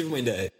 tive uma ideia.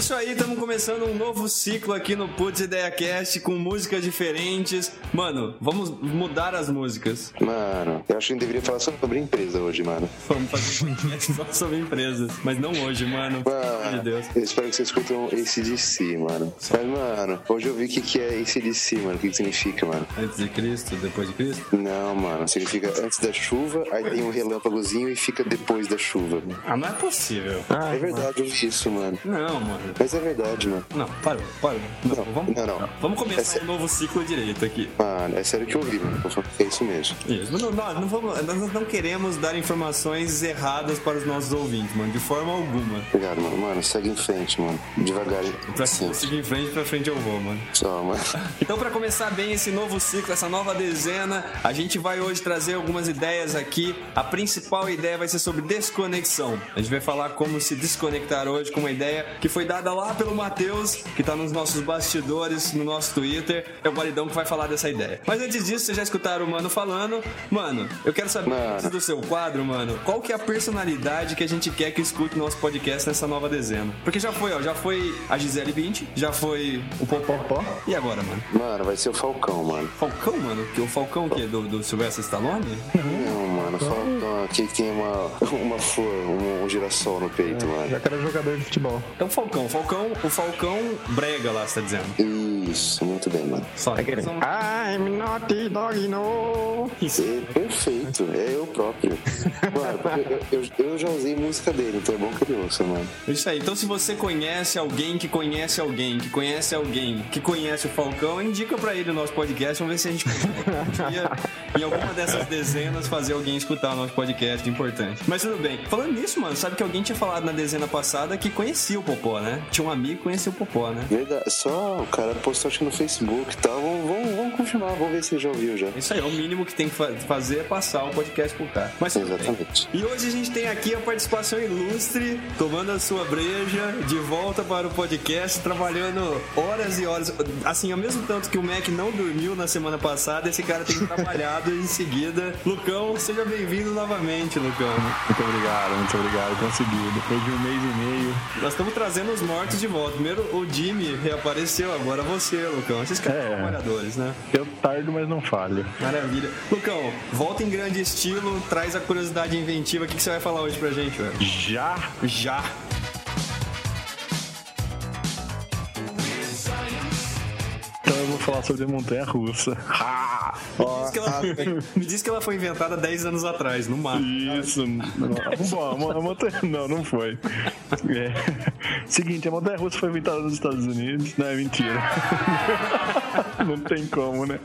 Isso aí, estamos começando um novo ciclo aqui no Putz Ideia Cast com músicas diferentes. Mano, vamos mudar as músicas. Mano, eu acho que a gente deveria falar sobre empresa hoje, mano. Vamos fazer um podcast só sobre empresas, mas não hoje, mano. De Mano, Deus. eu espero que vocês escutam ACDC, mano. Mas, mano, hoje eu vi o que, que é ACDC, mano. O que, que significa, mano? Antes de Cristo, depois de Cristo? Não, mano, significa antes da chuva, aí tem um relâmpagozinho e fica depois da chuva. Ah, não é possível. é verdade, eu vi isso, mano. Não, mano. Mas é verdade, mano. Não, parou, parou. Não, vamos, não, não. vamos É começar sério. um novo ciclo direito aqui. Mano, é sério que eu vi, mano. É isso mesmo. Isso. Não, não, não vamos, nós não queremos dar informações erradas para os nossos ouvintes, mano, de forma alguma. Obrigado, mano. Mano, segue em frente, mano. Devagar. Pra Sim, seguir em frente, pra frente eu vou, mano. só, mano. Então, para começar bem esse novo ciclo, essa nova dezena, a gente vai hoje trazer algumas ideias aqui. A principal ideia vai ser sobre desconexão. A gente vai falar como se desconectar hoje com uma ideia que foi dada lá pelo Matheus, que tá nos nossos bastidores, no nosso Twitter. É o Validão que vai falar dessa ideia. Mas antes disso, vocês já escutaram o Mano falando. Mano, eu quero saber, Mano. antes do seu quadro, mano, qual que é a personalidade que a gente quer que escute o nosso podcast nessa nova dezena? Porque já foi, ó, já foi a Gisele Bint, já foi o Popó. E agora, mano? Mano, vai ser o Falcão, mano. Falcão, mano? Que o Falcão que é do, do Sylvester Stallone? Não, mano, Falcão aqui que tem uma, uma flor, um, um girassol no peito, mano. Já que era jogador de futebol. É o Falcão, Falcão, o Falcão brega lá, você tá dizendo. Isso, muito bem, mano. Só Aquele. São- I'm not dog no. Isso. É perfeito, é eu próprio. Mano, eu, eu, eu já usei música dele, então é bom que ele ouça, mano. Isso aí. Então, se você conhece alguém que conhece alguém, que conhece alguém, que conhece o Falcão, indica pra ele o nosso podcast. Vamos ver se a gente em alguma dessas dezenas, fazer alguém escutar o nosso podcast importante. Mas tudo bem. Falando nisso, mano, sabe que alguém tinha falado na dezena passada que conhecia o Popó, né? Tinha um amigo que conhecia o Popó, né? Verdade, só o cara postou acho que no Facebook e tal. Vamos, vamos, vamos confirmar, vamos ver se já ouviu já. Isso aí, é o mínimo que tem que fa- fazer é passar o podcast pro cara. Mas bem. Exatamente. E hoje a gente tem aqui a participação ilustre, tomando a sua breja, de volta para o podcast, trabalhando horas e horas. Assim, ao mesmo tanto que o Mac não dormiu na semana passada, esse cara tem trabalhado em seguida. Lucão, seja bem-vindo novamente, Lucão. Muito obrigado, muito obrigado. Consegui. Depois de um mês e meio. Nós estamos trazendo os mortos de volta. Primeiro o Jimmy reapareceu, agora você, Lucão. Esses caras É. são trabalhadores, né? Eu tardo, mas não falho. Maravilha. Lucão, volta em grande estilo, traz a curiosidade inventiva. O que que você vai falar hoje pra gente, velho? Já Já. Falar sobre a montanha russa. Ha! Ó, Diz que ela- Me diz que ela foi inventada 10 anos atrás, no mar. Isso. Bom, a mo- a montanha. Não, não foi. É. Seguinte, a montanha russa foi inventada nos Estados Unidos. Não, é mentira. Não tem como, né?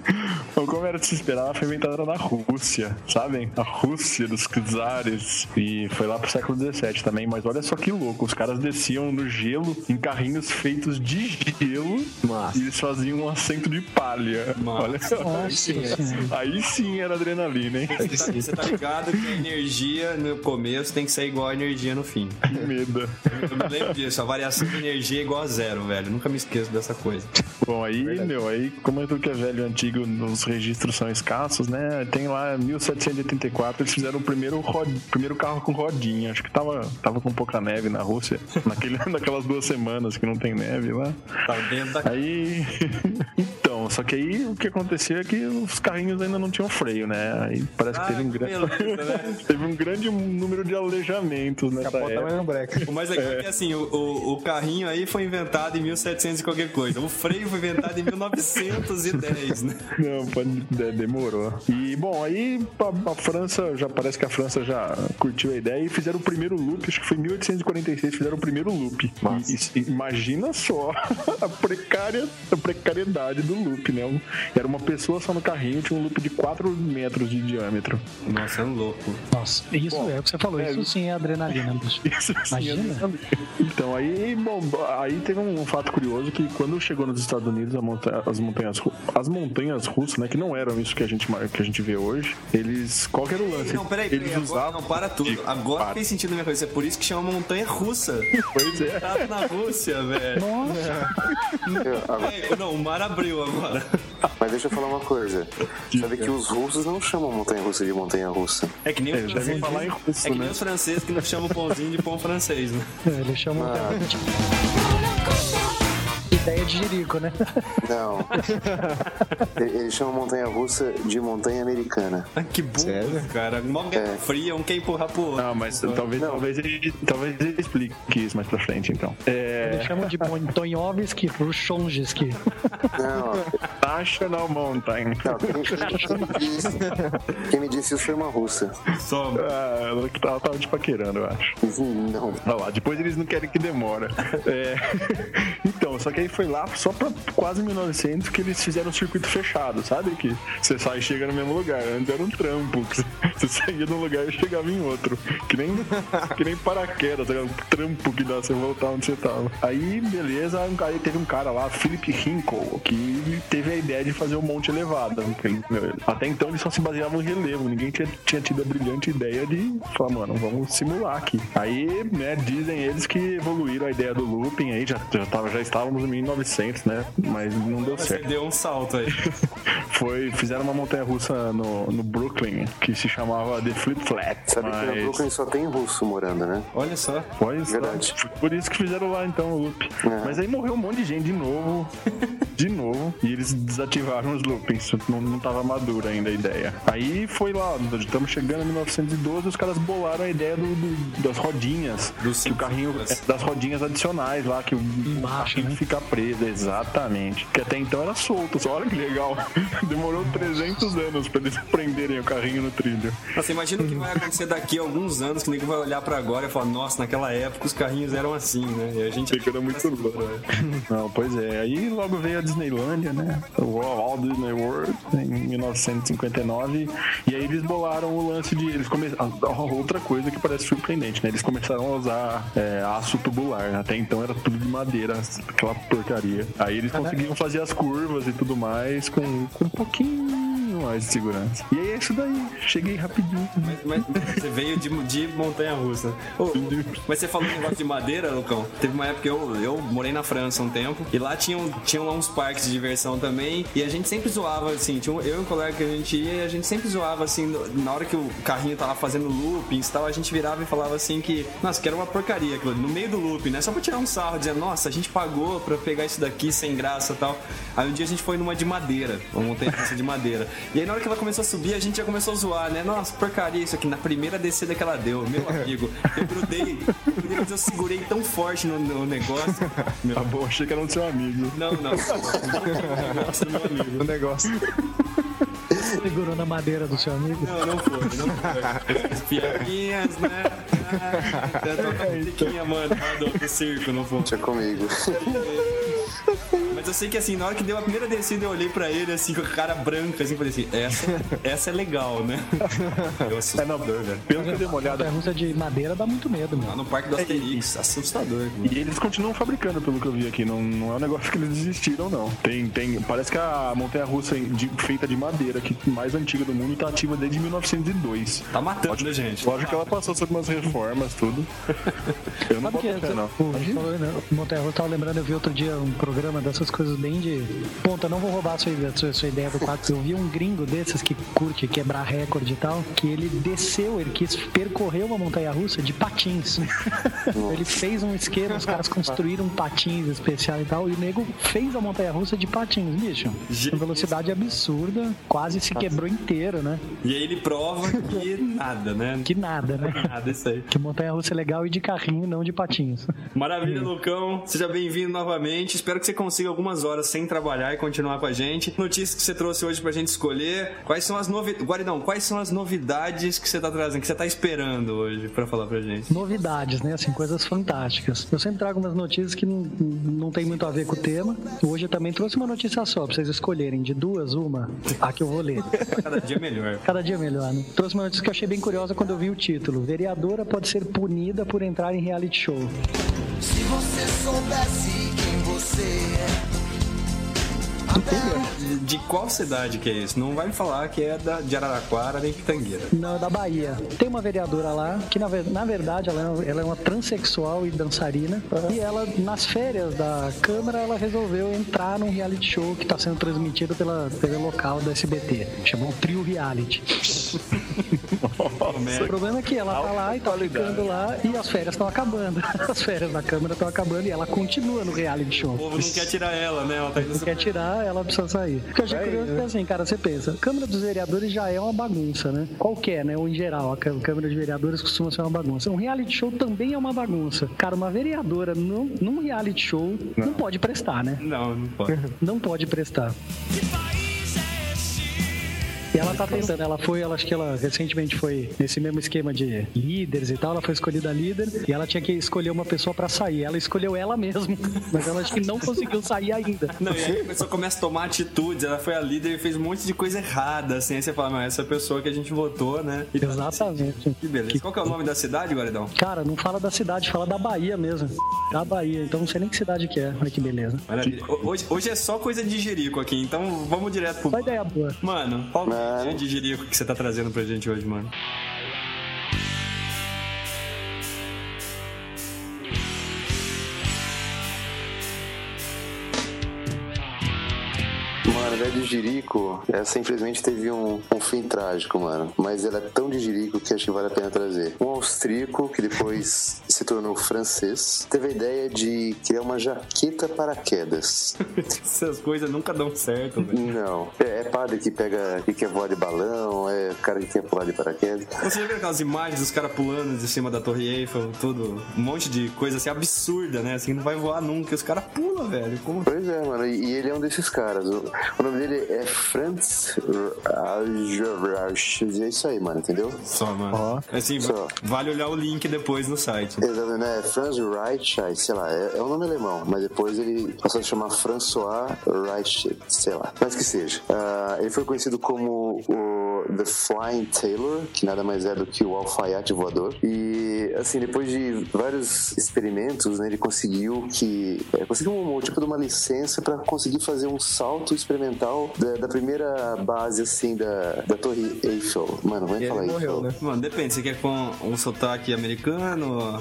Bom, como era de se esperar, ela foi inventada na Rússia, sabem? A Rússia dos czares. E foi lá pro século XVII também. Mas olha só que louco. Os caras desciam no gelo em carrinhos feitos de gelo. Massa. E eles faziam um assento de palha. Massa. Olha só. Aí sim era adrenalina, hein? Você tá, você tá ligado que a energia no começo tem que ser igual a energia no fim. Que medo. Eu me lembro disso, a variação de energia é igual a zero, velho. Nunca me esqueço dessa coisa. Bom, aí, meu, aí, como é tudo que é velho e antigo, os registros são escassos, né? Tem lá 1784, eles fizeram o primeiro, rod... primeiro carro com rodinha. Acho que tava, tava com pouca neve na Rússia, naquele, naquelas duas semanas que não tem neve lá. Tá dentro da. Aí. só que aí o que aconteceu é que os carrinhos ainda não tinham freio, né? Aí parece que Ah, teve um que grande. beleza, né? teve um grande número de aleijamentos nessa Capota época. breca. O mais legal é que assim, o, o, o carrinho aí foi inventado em 1700 e qualquer coisa. O freio foi inventado em 1910, né? Não, pode, de- demorou. E bom, aí a, a França, já parece que a França já curtiu a ideia e fizeram o primeiro loop, acho que foi em 1846, fizeram o primeiro loop. E, e- imagina só a, precária, a precariedade do loop. Loop, né? Era uma pessoa só no carrinho, tinha um loop de 4 metros de diâmetro. Nossa, é um louco. Nossa, isso Bom, é o que você falou, é, isso sim é adrenalina, bicho. Isso sim é Imagina. É então, aí, bom, aí teve um fato curioso que quando chegou nos Estados Unidos, montanha, as montanhas as montanhas russas, né, que não eram isso que a gente, que a gente vê hoje, eles. Qual que era o lance? Não, peraí, peraí, eles usavam... não, para tudo. Agora para. fez sentido na minha cabeça, é por isso que chama montanha russa. Pois é. Tá na Rússia, velho. Nossa. É. Não, o mar abriu agora. Mas deixa eu falar uma coisa. Sabe que os russos não chamam montanha russa de montanha russa. É que nem os franceses. Falar em russo, é que nem né? os franceses que não chamam pãozinho de pão francês, né? É, eles chamam ah. Ideia de Jerico, né? Não. Eles chamam montanha russa de montanha americana. Ah, que burro, cara. Uma guerra é. fria, um quer empurrar pro outro. Não, mas talvez, não. talvez, ele, talvez ele explique isso mais pra frente, então. É... Eles chamam de Montonhovski Rushonjski. Não. National Mountain. Não, quem, quem, me disse, quem me disse isso foi uma russa. Só. Ah, ela que tava, tava te paquerando, eu acho. Não. Olha lá, depois eles não querem que demora. É... Então, só que aí foi lá só pra quase 1900 que eles fizeram um circuito fechado, sabe? Que você sai e chega no mesmo lugar. Antes era um trampo. Você saía de um lugar e chegava em outro. Que nem, que nem paraquedas, um trampo que dá você voltar onde você tava. Aí, beleza, aí teve um cara lá, Philip Hinkle, que teve a ideia de fazer um monte elevado. Até então ele só se baseava no relevo. Ninguém tinha, tinha tido a brilhante ideia de falar, mano, vamos simular aqui. Aí, né, dizem eles que evoluíram a ideia do looping aí, já, já, tava, já estávamos em 1900, né? Mas não deu Você certo. deu um salto aí. Foi, fizeram uma montanha russa no, no Brooklyn, que se chamava The Flip Flat. Sabe mas... que no Brooklyn só tem russo morando, né? Olha só. Pois Verdade. Por isso que fizeram lá então o loop. É. Mas aí morreu um monte de gente de novo. de novo. E eles desativaram os loopings. Não, não tava madura ainda a ideia. Aí foi lá, estamos chegando em 1912, os caras bolaram a ideia do, do das rodinhas. Do que o carrinho. É, das rodinhas adicionais lá, que o, Embaixo, carrinho né? fica preso, exatamente. Que até então era solto, só olha que legal. Demorou 300 anos pra eles prenderem o carrinho no trilho. Você imagina o que vai acontecer daqui a alguns anos, que ninguém vai olhar pra agora e falar, nossa, naquela época os carrinhos eram assim, né? E a gente. Fica muito louco. Né? Não, pois é. Aí logo veio a Disneylândia, né? O Walt Disney World, em 1959. E aí eles bolaram o lance de. Eles começaram. Outra coisa que parece surpreendente, né? Eles começaram a usar é, aço tubular. Até então era tudo de madeira, aquela porcaria. Aí eles conseguiam fazer as curvas e tudo mais com, com um pouquinho mais de segurança. E é isso daí. Cheguei rapidinho. Mas, mas você veio de, de montanha russa. Oh, mas você falou um negócio de madeira, Lucão. Teve uma época que eu, eu morei na França um tempo. E lá tinham, tinham uns parques de diversão também. E a gente sempre zoava, assim. Tinha um, eu e um colega que a gente ia e a gente sempre zoava, assim. Na hora que o carrinho tava fazendo looping e tal, a gente virava e falava assim que, nossa, que era uma porcaria aquilo no meio do looping, né? Só pra tirar um sarro, dizendo, nossa, a gente pagou pra pegar isso daqui sem graça e tal. Aí um dia a gente foi numa de madeira, uma montanha de madeira. E aí na hora que ela começou a subir, a gente já começou a zoar, né? Nossa, porcaria isso aqui. Na primeira descida que ela deu, meu amigo, eu grudei, mas eu segurei tão forte no, no negócio. Meu... Tá bom, achei que era do seu amigo. Não, não. O negócio meu amigo. O negócio. Segurou na madeira do seu amigo? Não, não foi, não foi. Piadinhas, né? Até tocar musiquinha, mano, do, circo, não foi. Deixa comigo. Mas eu sei que assim, na hora que deu a primeira descida, eu olhei pra ele assim, com a cara branca, assim, falei assim, essa, essa é legal, né? Eu assustador, é, velho. Pelo que eu dei uma olhada. A russa de madeira dá muito medo, mano. Lá no Parque do Asterix, é, assustador. Mano. E eles continuam fabricando, pelo que eu vi aqui. Não, não é um negócio que eles desistiram, não. Tem, tem. Parece que a montanha russa feita de madeira, que mais antiga do mundo, tá ativa desde 1902. Tá matando, lógico, né, gente? Lógico que ela passou por umas reformas, tudo. Eu não Sabe boto fé, não. O, né? Montanha russa, tava lembrando, eu vi outro dia um programa dessas coisas bem de. Ponta, não vou roubar a sua, a sua, a sua ideia do quadro. Eu vi um gringo desses que curte quebrar recorde e tal, que ele desceu, ele quis percorrer uma montanha russa de patins. ele fez um esquema, os caras construíram patins especiais e tal, e o nego fez a montanha russa de patins, bicho. Com velocidade absurda, quase se quebrou inteiro, né? E aí ele prova que nada, né? Que nada, né? Nada, isso aí. Que montanha russa é legal e de carrinho, não de patins. Maravilha, Lucão. Seja bem-vindo novamente. Espero que você consiga algum algumas horas sem trabalhar e continuar com a gente. Notícias que você trouxe hoje pra gente escolher. Quais são as novidades. Guaridão, quais são as novidades que você tá trazendo, que você tá esperando hoje pra falar pra gente? Novidades, né? Assim, coisas fantásticas. Eu sempre trago umas notícias que não, não tem muito a ver com o tema. Hoje eu também trouxe uma notícia só, pra vocês escolherem. De duas, uma. A que eu vou ler. Cada dia melhor. Cada dia melhor, né? Trouxe uma notícia que eu achei bem curiosa quando eu vi o título. Vereadora pode ser punida por entrar em reality show. Se você soubesse quem você é. De, de qual cidade que é isso? Não vai me falar que é da, de Araraquara nem Pitangueira. Não, é da Bahia. Tem uma vereadora lá que, na, na verdade, ela é, uma- ela é uma transexual e dançarina. E ela, nas férias da Câmara, ela resolveu entrar num reality show que está sendo transmitido pela TV local da SBT. Chamou Trio Reality. O problema é que ela tá lá e tá ficando lá e as férias estão acabando. As férias da Câmara estão acabando e ela continua no reality show. O povo não quer tirar ela, né? Ela tá Não quer tirar, ela precisa sair. O que eu achei curioso é que assim, cara, você pensa, a Câmara dos Vereadores já é uma bagunça, né? Qualquer, né? Ou em geral, a Câ- Câmara de Vereadores costuma ser uma bagunça. Um reality show também é uma bagunça. Cara, uma vereadora num, num reality show não. pode prestar, né? Não, não pode. Não pode prestar. E ela tá tentando, ela foi, ela acho que ela recentemente foi nesse mesmo esquema de líderes e tal, ela foi escolhida líder e ela tinha que escolher uma pessoa pra sair. Ela escolheu ela mesma, mas ela acho que não conseguiu sair ainda. Não, e aí a pessoa começa a tomar atitudes, ela foi a líder e fez um monte de coisa errada, assim. Aí você fala, mas essa pessoa que a gente votou, né? E tá- Exatamente. Que beleza. Qual que é o nome da cidade, Guaridão? Cara, não fala da cidade, fala da Bahia mesmo. Da Bahia, então não sei nem que cidade que é. Olha que beleza. Maravilha. Ho- Hoje, hoje é só coisa de Jerico aqui, então vamos direto pro. Só ideia boa. Mano, qual Mano. é de Jerico que você tá trazendo pra gente hoje, mano? Mano, a de Jirico, essa infelizmente teve um, um fim trágico, mano. Mas ela é tão de Jirico que acho que vale a pena trazer. Um austríaco, que depois se tornou francês, teve a ideia de criar uma jaqueta paraquedas. Essas coisas nunca dão certo, velho. Não. É, é padre que pega, que quer voar de balão, é cara que quer pular de paraquedas. Você já viu aquelas imagens dos caras pulando de cima da Torre Eiffel, tudo? Um monte de coisa assim absurda, né? Assim, não vai voar nunca. Os caras pulam, velho. Como? Pois é, mano, e ele é um desses caras. O, nome dele é Franz Rausch. É isso aí, mano, entendeu? Só, mano. Assim, Só. vale olhar o link depois no site. Exatamente, né? Franz Reich, sei lá, é, é um nome alemão, mas depois ele passou a se chamar François Reich, sei lá. Mas que seja. Ah, ele foi conhecido como o The Flying Tailor, que nada mais é do que o alfaiate voador. E, assim, depois de vários experimentos, né, ele conseguiu que. é, conseguiu um, tipo de uma licença para conseguir fazer um salto experimental da, da primeira base, assim, da, da Torre Eiffel. Mano, ele falar morreu, Eiffel. né? Mano, depende. Você quer com um sotaque americano?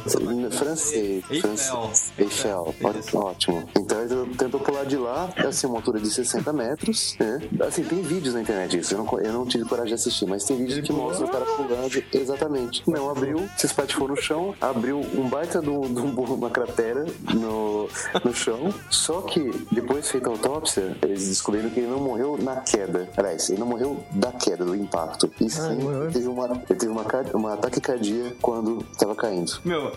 Francês. Eiffel. francês. Eiffel. Ó- Isso. Ótimo. Então ele tentou pular de lá, assim, uma altura de 60 metros, né? Assim, tem vídeos na internet disso. Eu não, eu não tive coragem de assistir, mas tem vídeos que mostram o cara pulando. Exatamente. Não, abriu, se espatifou no chão, abriu um baita de um- um- uma cratera no, no chão. Só que, depois feita a autópsia, eles descobriram que ele não morreu na queda. Aliás, ele não morreu da queda, do impacto. E sim, morreu. teve uma, ele teve uma, uma ataque cardíaco quando estava caindo. Meu,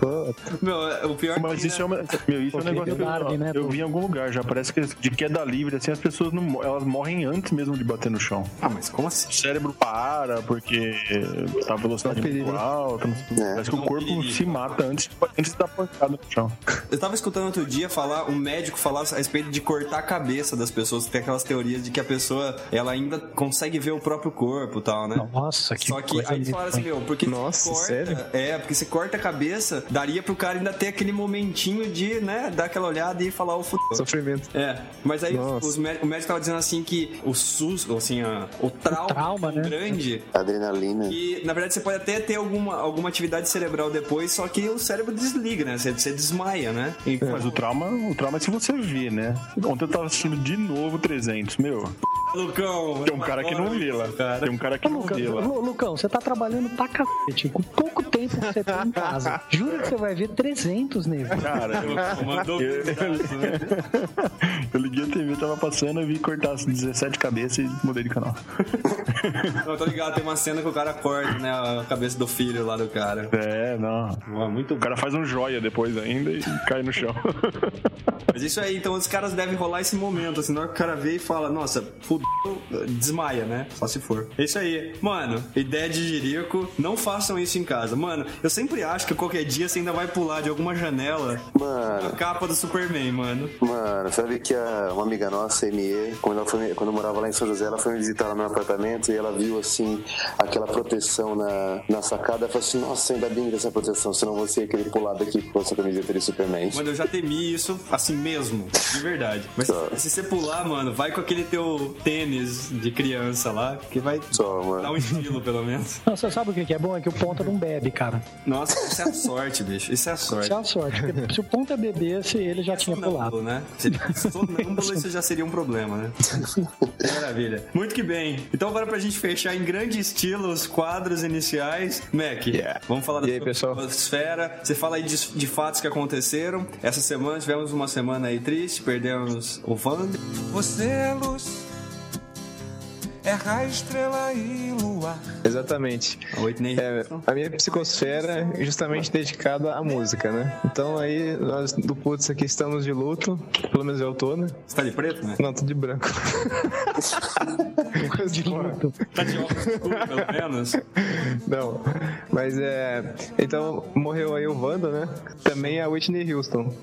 meu, o pior Mas que isso é, uma, meu, isso é um negócio que eu, né, eu vi em algum lugar já. Parece que de queda livre, assim, as pessoas não, elas morrem antes mesmo de bater no chão. Ah, mas como assim? O cérebro para porque tá a velocidade um muito alta. É. Parece que o corpo se mata antes, antes da pancada no chão. Eu tava escutando outro dia falar, um médico falar a respeito de cortar a cabeça das pessoas, que tem aquelas teorias de que a pessoa, ela ainda consegue ver o próprio corpo e tal, né? Nossa, que Só que coisa aí falaram assim, meu, porque Nossa, corta, sério? É, porque você corta a cabeça, daria pro cara ainda ter aquele momentinho de, né, dar aquela olhada e falar o futuro. Sofrimento. É, mas aí os o médico tava dizendo assim que o SUS, assim, a- o trauma, trauma, é né? Grande Adrenalina. que, na verdade, você pode até ter alguma, alguma atividade cerebral depois, só que o cérebro desliga, né? Você, você desmaia, né? Então, Mas o trauma, o trauma é se você vê, né? Ontem eu tava assistindo de novo 300. Meu, Lucão. Tem um cara que não vila. Cara. Tem um cara que não Lucão, vila. Lu- Lucão, você tá trabalhando pra cacete. Com pouco tempo que você tem em casa. Jura que você vai ver 300 nele. Cara, eu, Mandou eu, né? eu liguei a TV, tava passando, eu vi cortar as 17 cabeças e mudei de canal. Eu tô ligado, tem uma cena que o cara corta, né, a cabeça do filho lá do cara. É, não. Ué, muito O cara faz um joia depois ainda e cai no chão. Mas isso aí, então os caras devem rolar esse momento, assim, na hora que o cara vê e fala, nossa, fudeu, desmaia, né? Só se for. É isso aí. Mano, ideia de jirico, não façam isso em casa. Mano, eu sempre acho que qualquer dia você ainda vai pular de alguma janela a Mano, capa do Superman, mano. mano, sabe que a, uma amiga nossa, ME, quando, ela foi, quando eu morava lá em São José, ela foi me visitar lá no meu apartamento e ela viu, assim, aquela proteção na, na sacada. Ela falou assim, nossa, ainda bem que essa proteção, senão você ia querer pular daqui com essa camiseta de Superman. Mano, eu já temi isso assim mesmo, de verdade. Mas Tá. se você pular, mano, vai com aquele teu tênis de criança lá, que vai Só, dar um estilo, pelo menos. Não, você sabe o que é bom? É que o ponta não bebe, cara. Nossa, isso é a sorte, bicho. Isso é a sorte. Isso é a sorte. Porque se o ponta bebesse, ele já tinha pulado. Né? Se sonâmbulo, isso já seria um problema, né? Maravilha. Muito que bem. Então, agora pra gente fechar em grande estilo os quadros iniciais. Mac, vamos falar da E aí, pessoal? esfera. Você fala aí de, de fatos que aconteceram. Essa semana tivemos uma semana aí triste, perdemos o Wanda. Você é luz, é raio, estrela e luar. Exatamente. É, Houston. a minha psicosfera é justamente dedicada à música, né? Então aí nós do Putz aqui estamos de luto, pelo menos eu tô, né? Você tá de preto, né? Não, tô de branco. De luto. Tá de óculos escuros, pelo menos. Não, mas é. Então morreu aí o Wanda, né? Também a Whitney Houston.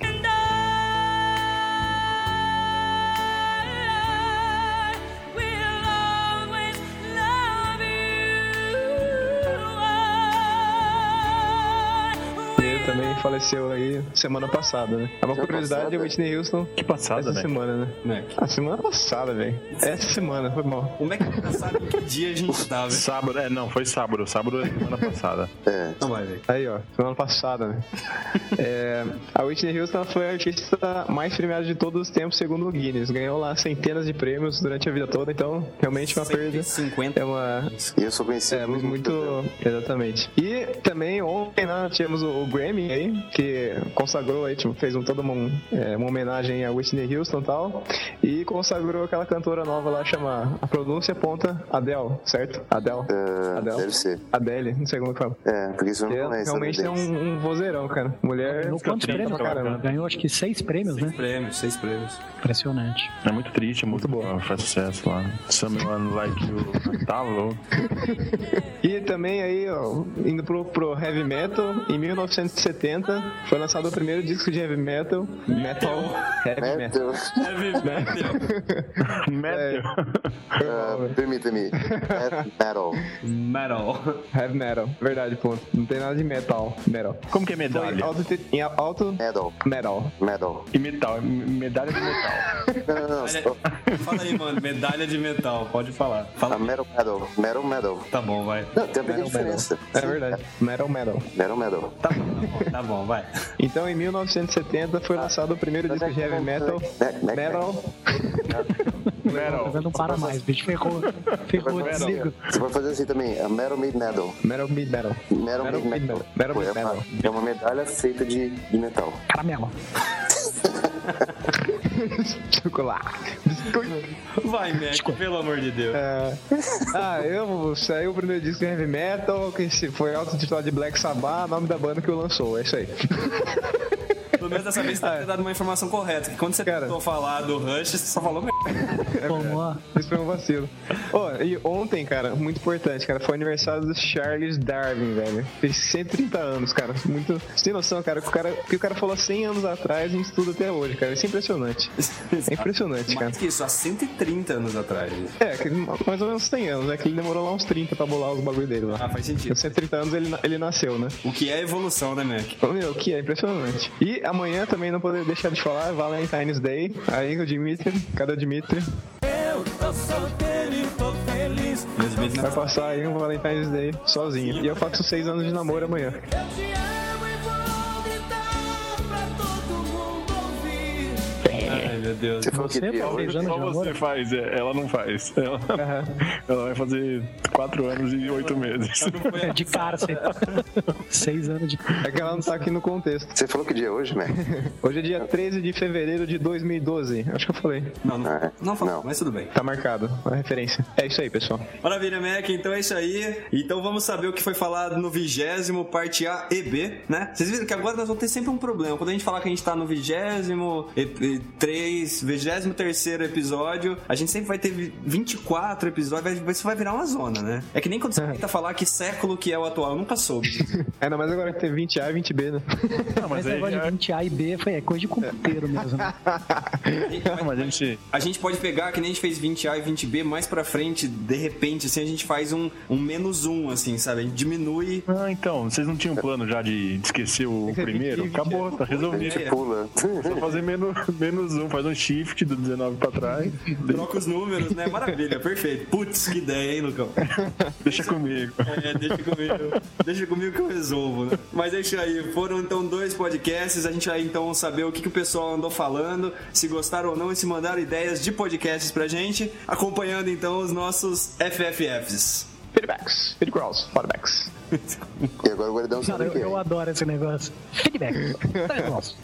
Também faleceu aí semana passada, né? É uma Semana curiosidade, a passada? Whitney Houston. Que passada, Essa né? semana, né? Mac. A semana passada, velho. Essa semana, foi mal. Como é que você sabe em que dia a gente tá, velho? Sábado, é, não, foi sábado. Sábado da semana passada. É, Não vai, velho. Aí, ó, semana passada, né? É, a Whitney Houston foi a artista mais premiada de todos os tempos, segundo o Guinness. Ganhou lá centenas de prêmios durante a vida toda, então realmente uma perda. 150. É uma. e eu só conheci É, muito. Exatamente. E também ontem né, tivemos o, o Grammy aí, que consagrou aí, tipo, fez um, toda uma, é, uma homenagem a Whitney Houston e tal. E consagrou aquela cantora nova lá, chama. A pronúncia ponta Adele, certo? Adele. É, Adele. deve ser. Adele, não sei como é que fala. É, porque isso não Ela conheço. realmente é um, um vozeirão, cara. Mulher Ganhou quantos prêmios? caramba. Ganhou acho que seis prêmios, né? Prêmios, seis prêmios. Impressionante. É muito triste, muito boa. Faz sucesso lá. Someone like you. Tá louco. E também aí, ó, indo pro, pro heavy metal, em 1970 foi lançado o primeiro disco de heavy metal, metal, heavy É, metal. Heavy metal. Médio. ah, Permita-me. Death metal. Metal. Heavy metal, verdade, ponto. Não tem nada de metal, metal. Como que é Foi medalha? alto, em alto Metal. metal. Metal. E metal, medalha de metal. Não, não, não. Olha, Fala aí, mano. Medalha de metal. Pode falar. Fala. metal metal. Metal metal. Tá bom, vai. Não, tem uma pequena Metal, diferença. É verdade, metal metal. Metal metal. Tá bom, tá bom, vai. Então em 1970 foi lançado o primeiro disco de heavy metal, metal. Metal. Não para mais, bicho. Ferrou. Ferrou, desliga. Você pode fazer assim também. A metal made metal. Metal mid metal. Metal made metal. metal. É, uma, metal. é uma medalha feita de metal. Caramelo. Chocolate. Vai, Mac, pelo amor de Deus. É. Ah, eu saiu o primeiro disco de heavy metal, que foi auto-titulado de Black Sabbath, nome da banda que o lançou, é isso aí. Pelo menos dessa vez você deve ter dado uma informação correta. Que quando você Cara. tentou falar do Rush, você só falou Como, ó. Isso foi um vacilo. Ó, e ontem, cara, muito importante, cara, foi aniversário do Charles Darwin, velho. Fez 130 anos, cara. Muito. Você tem noção, cara, que o cara, que o cara falou 100 anos atrás e estuda até hoje, cara. Isso é impressionante. É impressionante, cara. Mais que isso, há 130 anos atrás. É, mais ou menos 100 anos, né? Que ele demorou lá uns 30 pra bolar os bagulho dele lá. Ah, faz Com sentido. 130 anos ele, ele nasceu, né? O que é evolução, né, Mac? Meu, que é impressionante. E amanhã também não poder deixar de falar Valentine's Day. Aí o Dimitri, cadê o Dimitri? Eu tô solteiro e tô feliz. Meus vídeos Vai passar aí um Valentine's Day sozinho. E eu faço seis anos de namoro amanhã. Eu te meu Deus. Você falou que Você, hoje? beijando Só de amor. você faz, é, ela não faz. Ela, ela vai fazer quatro anos e oito meses. É de cárcere. Seis anos de É que ela não tá aqui no contexto. Você falou que dia é hoje, Mac? Hoje é dia 13 de fevereiro de 2012. Acho que eu falei. Não, não, Ah, não falou, não. mas tudo bem. Tá marcado a referência. É isso aí, pessoal. Maravilha, Mac. Então é isso aí. Então vamos saber o que foi falado no vigésimo, parte A e B, né? Vocês viram que agora nós vamos ter sempre um problema. Quando a gente falar que a gente tá no vigésimo, e- e três, vigésimo terceiro episódio, a gente sempre vai ter vi- 24 episódios, vai, isso vai virar uma zona, né? É que nem quando você tenta falar que século que é o atual, eu nunca soube. É, não, mas agora tem 20A e 20B, né? Não, mas Esse aí negócio de já- 20 A e B foi é coisa de computeiro mesmo. né? Não, mas a gente. A gente pode pegar, que nem a gente fez 20A e 20B, mais pra frente, de repente, assim, a gente faz um, um menos um, assim, sabe? A gente diminui. Ah, então, vocês não tinham plano já de esquecer o que primeiro? 20, Acabou, tá A resolvido. gente pula. Só fazer menos, menos um, faz um shift do 19 pra trás. Troca os números, né? Maravilha, perfeito. Putz, que ideia, hein, Lucão? Deixa comigo. É, deixa comigo. Deixa comigo que eu resolvo, né? Mas é isso aí. Foram então dois podcasts. A gente vai então saber o que, que o pessoal andou falando, se gostaram ou não e se mandaram ideias de podcasts pra gente, acompanhando então os nossos FFFs. Feedbacks, feedcrawls, feedbacks. E agora o guardão Cara, eu, eu adoro esse negócio. Feedback. Tá nosso.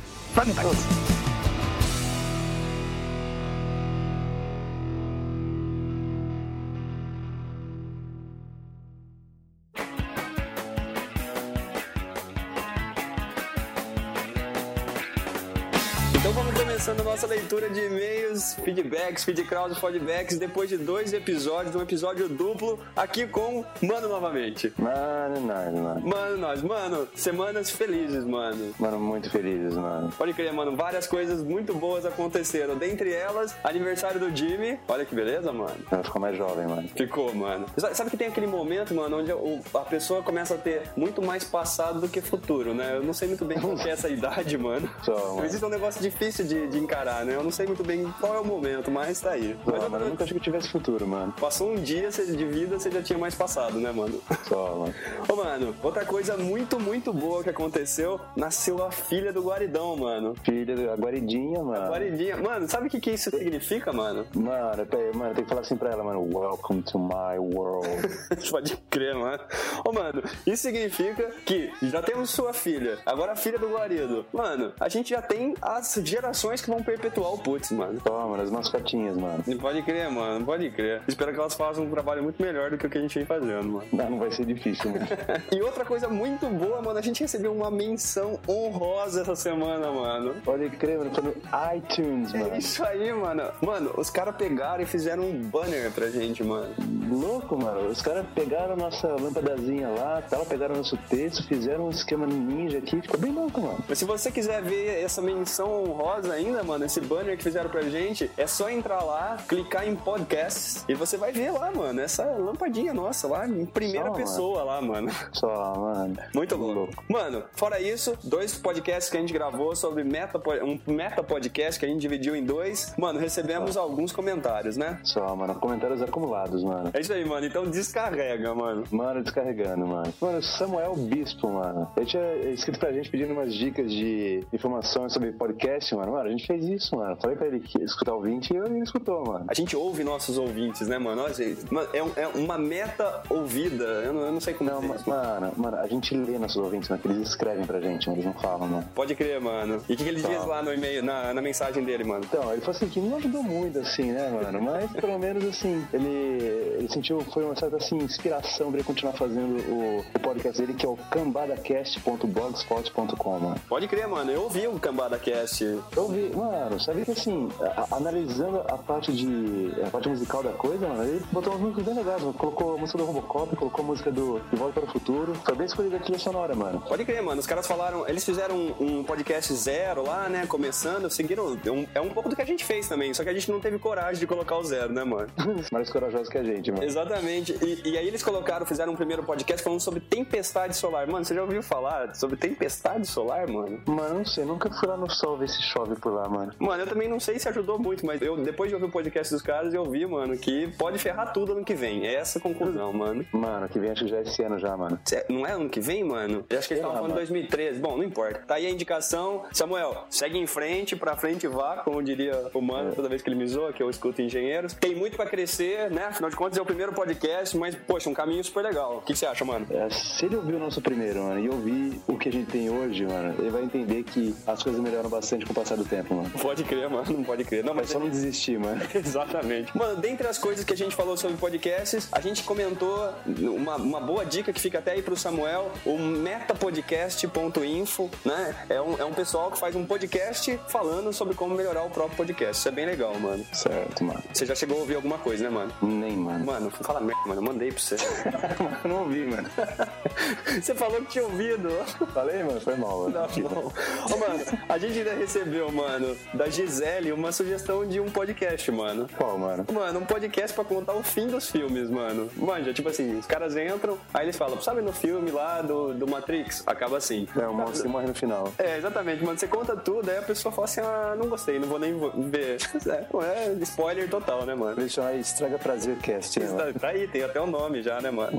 Feedbacks, feedcrowds, feedbacks, depois de dois episódios, um episódio duplo, aqui com Mano novamente. Mano, mano, mano. Mano, nós, mano, semanas felizes, mano. Mano, muito felizes, mano. Pode crer, mano, várias coisas muito boas aconteceram. Dentre elas, aniversário do Jimmy. Olha que beleza, mano. Ela ficou mais jovem, mano. Ficou, mano. Sabe que tem aquele momento, mano, onde a pessoa começa a ter muito mais passado do que futuro, né? Eu não sei muito bem qual é essa idade, mano. Só, mano. Existe um negócio difícil de, de encarar, né? Eu não sei muito bem qual é o momento, mas tá aí. Mas eu- mano, eu nunca achei que tivesse futuro, mano. Passou um dia de vida, você já tinha mais passado, né, mano? Só, mano. Ô, mano, outra coisa muito, muito boa que aconteceu, nasceu a filha do Guaridão, mano. Filha da guaridinha, mano. Guaridinha. Mano, sabe o que, que isso significa, mano? Mano, peraí, mano, tem que falar assim pra ela, mano. Welcome to my world. Pode crer, mano. Ô, mano, isso significa que já temos sua filha, agora a filha do Guarido. Mano, a gente já tem as gerações que vão perpetuar o Putz, mano. Só, mano, as mascotinhas, mano. Não pode crer, mano, não pode crer. Espero que elas façam um trabalho muito melhor do que o que a gente vem fazendo, mano. Não, não vai ser difícil, mano. E outra coisa muito boa, mano, a gente recebeu uma menção honrosa essa semana, mano. Pode crer, mano, tô no iTunes, É mano. isso aí, mano. Mano, os caras pegaram e fizeram um banner pra gente, mano. Louco, mano. Os caras pegaram a nossa lâmpadazinha lá, tal, pegaram nosso texto, fizeram um esquema ninja aqui, ficou bem louco, mano. Mas se você quiser ver essa menção honrosa ainda, mano, esse banner que fizeram pra gente, é só entrar lá, clicar em podcasts e você vai ver lá, mano, essa lampadinha nossa lá, em primeira Só, mano. pessoa lá, mano. Só, mano. Muito louco. Mano, fora isso, dois podcasts que a gente gravou sobre meta, um meta podcast que a gente dividiu em dois. Mano, recebemos alguns comentários, né? Só, mano. Comentários acumulados, mano. É isso aí, mano. Então descarrega, mano. Mano, descarregando, mano. Mano, Samuel Bispo, mano. Ele tinha escrito pra gente pedindo umas dicas de informações sobre podcast, mano. Mano, a gente fez isso, mano. Falei pra ele que escutar o 20 e ele escutou, mano. A gente ouve nossos ouvintes, né, mano? É, é uma meta ouvida. Eu não, eu não sei como Não, dizer mano, mano, a gente lê nossos ouvintes, mano, que eles escrevem pra gente, mano, eles não falam, mano. Pode crer, mano. E o que, que ele Tá. diz lá no e-mail, na, na mensagem dele, mano? Então, ele falou assim que não ajudou muito, assim, né, mano? Mas pelo menos assim, ele, ele sentiu, foi uma certa assim, inspiração pra ele continuar fazendo o, o podcast dele, que é o cambadacast.blogspot.com, mano. Pode crer, mano. Eu ouvi o Cambada Cast. Eu vi, mano, sabe que assim, a- analisando a parte de. a parte musical da coisa, mano, ele botou umas músicas bem legais, mano. Colocou a música do Robocop, colocou a música do De Volta para o Futuro. Foi bem escolhida a trilha sonora, mano. Pode crer, mano. Os caras falaram, eles fizeram um, um podcast zero lá, né? Começando, seguiram. É um, é um pouco do que a gente fez também, só que a gente não teve coragem de colocar o zero, né, mano? Mais corajosos que a gente, mano. Exatamente. E, e aí eles colocaram, fizeram um primeiro podcast falando sobre tempestade solar. Mano, você já ouviu falar sobre tempestade solar, mano? Mano, não sei, nunca fui lá no sol ver se chove por lá, mano. Mano, eu também não sei se ajudou muito, mas eu, depois de ouvir o podcast dos caras, eu vi, mano, que pode ferrar tudo ano que vem. É essa a conclusão, mano. Mano, que vem acho que já é esse ano já, mano. Não é ano que vem, mano? Eu acho que eles estavam falando mano. 2013. Bom, não importa. Tá aí a indicação. Samuel, segue em frente, pra frente vá, como diria o É. mano toda vez que ele me zoa, que eu escuto engenheiros. Tem muito pra crescer, né? Afinal de contas, é o primeiro podcast, mas, poxa, um caminho super legal. O que que você acha, mano? É, se ele ouvir o nosso primeiro, mano, e ouvir o que a gente tem hoje, mano, ele vai entender que as coisas melhoram bastante com o passar do tempo, mano. Pode crer, mano. Não pode crer. Não, É mas só não desistir, mano. Exatamente. Mano, dentre as coisas que a gente falou sobre podcasts, a gente comentou uma, uma boa dica que fica até aí pro Samuel, o metapodcast.info, né? É um, é um pessoal que faz um podcast falando sobre como melhorar o próprio podcast. Isso é bem legal, mano. Certo, mano. Você já chegou a ouvir alguma coisa, né, mano? Nem, mano. Mano, fala merda, mano. Eu mandei pra você. eu não ouvi, mano. você falou que tinha ouvido. Falei, mano? Foi mal, mano. Não, não. Ô, mano, a gente ainda recebeu, mano, da Gisele uma sugestão de um podcast, mano. Qual, mano? Mano, um podcast pra contar o fim dos filmes, mano. Manja, tipo assim, os caras entram, aí eles falam, sabe no filme lá do, do Matrix? Acaba assim. É, o monstro morre no final. É, exatamente, mano. Você conta tudo, aí a pessoa fala assim, ah, não gostei, não vou nem ver. É, é spoiler total, né, mano? Eles chamam Estraga Prazer Cast, né, mano? Tá, aí, tem até o nome já, né, mano?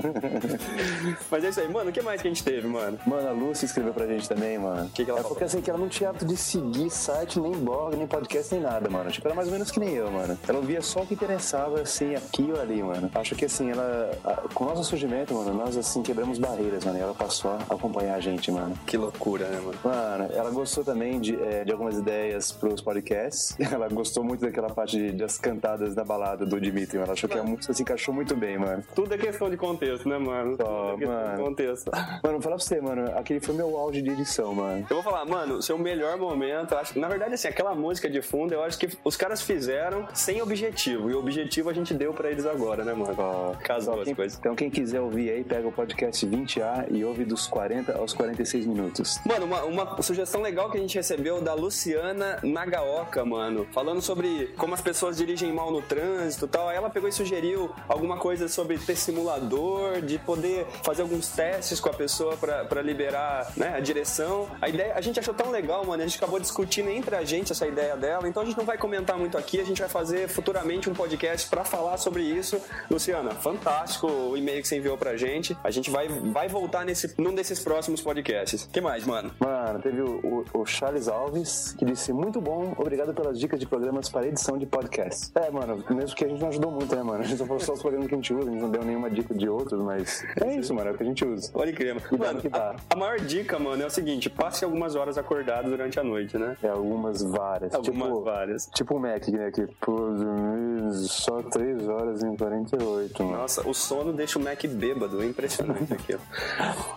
Mas é isso aí, mano. O que mais que a gente teve, mano? Mano, a Lucy escreveu pra gente também, mano. Que que ela é porque assim, que ela não tinha hábito de seguir site, nem blog, nem podcast, nem nada, mano. Tipo, era mais ou menos que nem eu, mano. Ela ouvia só o que interessava, assim, aqui ou ali, mano. Acho que assim, ela. Com o nosso surgimento, mano, nós assim quebramos barreiras, mano. E ela passou a acompanhar a gente, mano. Que loucura, né, mano? Mano, ela gostou também de, é, de algumas ideias pros podcasts. Ela gostou muito daquela parte de- das cantadas da balada do Dimitri, mano. Ela achou que a música se encaixou muito bem, mano. Tudo é questão de contexto, né, mano? Só, Tudo é questão de mano. contexto. Mano, vou falar pra você, mano, aquele foi meu auge de edição, mano. Eu vou falar, mano, seu melhor momento, acho, na verdade, assim, aquela música de fundo, eu acho que os caras fizeram sem objetivo. E o objetivo a gente deu pra eles agora, né, mano? Ó, Casou então, as coisas. Então quem quiser ouvir aí, pega o podcast 20A e ouve dos 40 aos 46 minutos. Mano, uma, uma sugestão legal que a gente recebeu da Luciana Nagaoka, mano, falando sobre como as pessoas dirigem mal no trânsito e tal. Aí ela pegou e sugeriu alguma coisa sobre ter simulador, de poder fazer alguns testes com a pessoa pra, pra liberar né, a direção. A ideia, a gente achou tão legal, mano, a gente acabou discutindo entre a gente essa ideia dela, então a gente não vai comentar muito aqui, a gente vai fazer futuramente um podcast pra falar sobre isso. Luciana, fantástico o e-mail que você enviou pra gente. A gente vai, vai voltar nesse, num desses próximos podcasts. O que mais, mano? Mano, teve o, o- o Charles Alves, que disse, muito bom, obrigado pelas dicas de programas para edição de podcast. É, mano, mesmo que a gente não ajudou muito, né, mano? A gente só falou só os programas que a gente usa, a gente não deu nenhuma dica de outros, mas é isso, mano, é o que a gente usa. Pode crer, mano. Mano, no que dá. a, a maior dica, mano, é o seguinte: passe algumas horas acordado durante a noite, né? É, algumas várias. Algumas tipo, várias. Tipo o Mac, né, que dormir só 3 horas e 48, mano. Nossa, o sono deixa o Mac bêbado, é impressionante aquilo.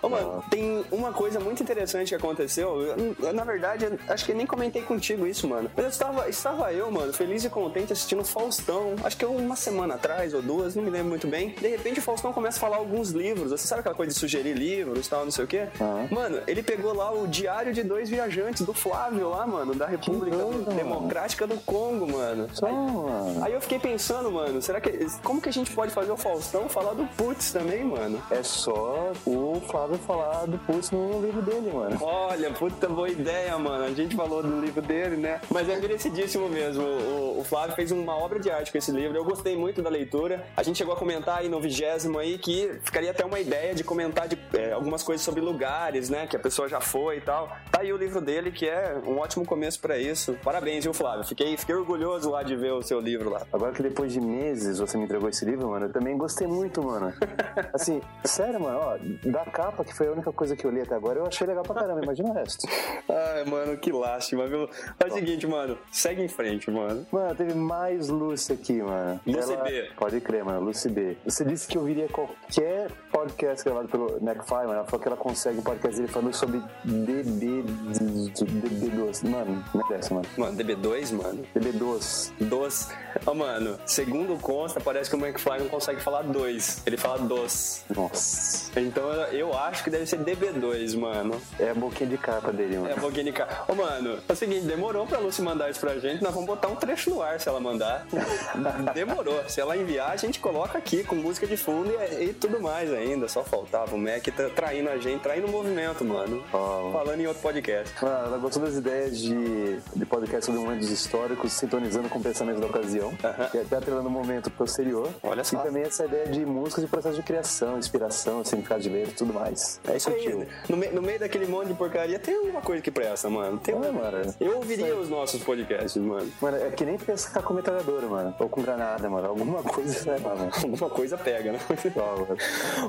Ô, mano, tem uma coisa muito interessante que aconteceu. Eu, na verdade, acho que nem comentei contigo isso, mano. Mas eu estava, estava eu, mano, feliz e contente assistindo o Faustão. Acho que uma semana atrás ou duas, não me lembro muito bem. De repente o Faustão começa a falar alguns livros. Você sabe aquela coisa de sugerir livros e tal, não sei o quê? Mano, ele pegou lá o Diário de Dois Viajantes do Flávio lá, mano, da República doido, mano. Democrática do Congo, mano. Só, mano. Aí eu fiquei pensando, mano, será que. Como que a gente pode fazer o Faustão falar do Putz também, mano? É só o Flávio falar do Putz no livro dele, mano. Olha, puta boa ideia, mano. A gente falou do livro dele, né? Mas é merecidíssimo mesmo. O, o Flávio fez uma obra de arte com esse livro. Eu gostei muito da leitura. A gente chegou a comentar aí no vigésimo aí que ficaria até uma ideia de comentar de, é, algumas coisas sobre lugares, né? Que a pessoa já foi e tal. Tá aí o livro dele, que é um ótimo começo pra isso. Parabéns, viu, Flávio? Fiquei, fiquei orgulhoso lá de ver o seu livro lá. Agora que depois de meses você me entregou esse livro, mano, eu também gostei muito, mano. Assim, sério, mano, ó, da capa, que foi a única coisa que eu li até agora, eu achei legal pra caramba, imagina o resto. Ai, mano, que lástima, viu? Faz o seguinte, mano. Segue em frente, mano. Mano, teve mais Lucy aqui, mano. Lucy B. Pode crer, mano, Lucy B. Você disse que ouviria qualquer podcast gravado pelo Necfy, mano. Ela falou que ela consegue um podcast dele falando sobre DB... DB2. Mano, não é dessa, mano. Mano, DB2, mano. DB2. Doce. Ó, mano, segundo consta, parece que o McFly não consegue falar dois. Ele fala dos. Nossa. Então eu acho que deve ser DB2, mano. É a boquinha de capa dele, mano. É a boquinha de cara. Ô, mano, é o seguinte, demorou pra Lucy mandar isso pra gente, nós vamos botar um trecho no ar se ela mandar. Demorou. Se ela enviar, a gente coloca aqui com música de fundo e, e tudo mais ainda. Só faltava o Mac tá traindo a gente, traindo o movimento, mano. Ó, Falando em outro podcast. Mano, ela gostou das ideias de, de podcast sobre momentos históricos, sintonizando com pensamentos da ocasião. Aham. E até atrelando o momento posterior. Olha só. E também essa ideia de músicas e processo de criação, inspiração, significado de letra e tudo mais. É isso aí. No, me- no meio daquele monte de porcaria, tem alguma coisa que presta, mano. Tem uma, É, mano. Eu ouviria os nossos podcasts, mano. Mano, é que nem pescar com metralhadora, mano. Ou com granada, mano. Alguma coisa, né, mano? Alguma coisa pega, né?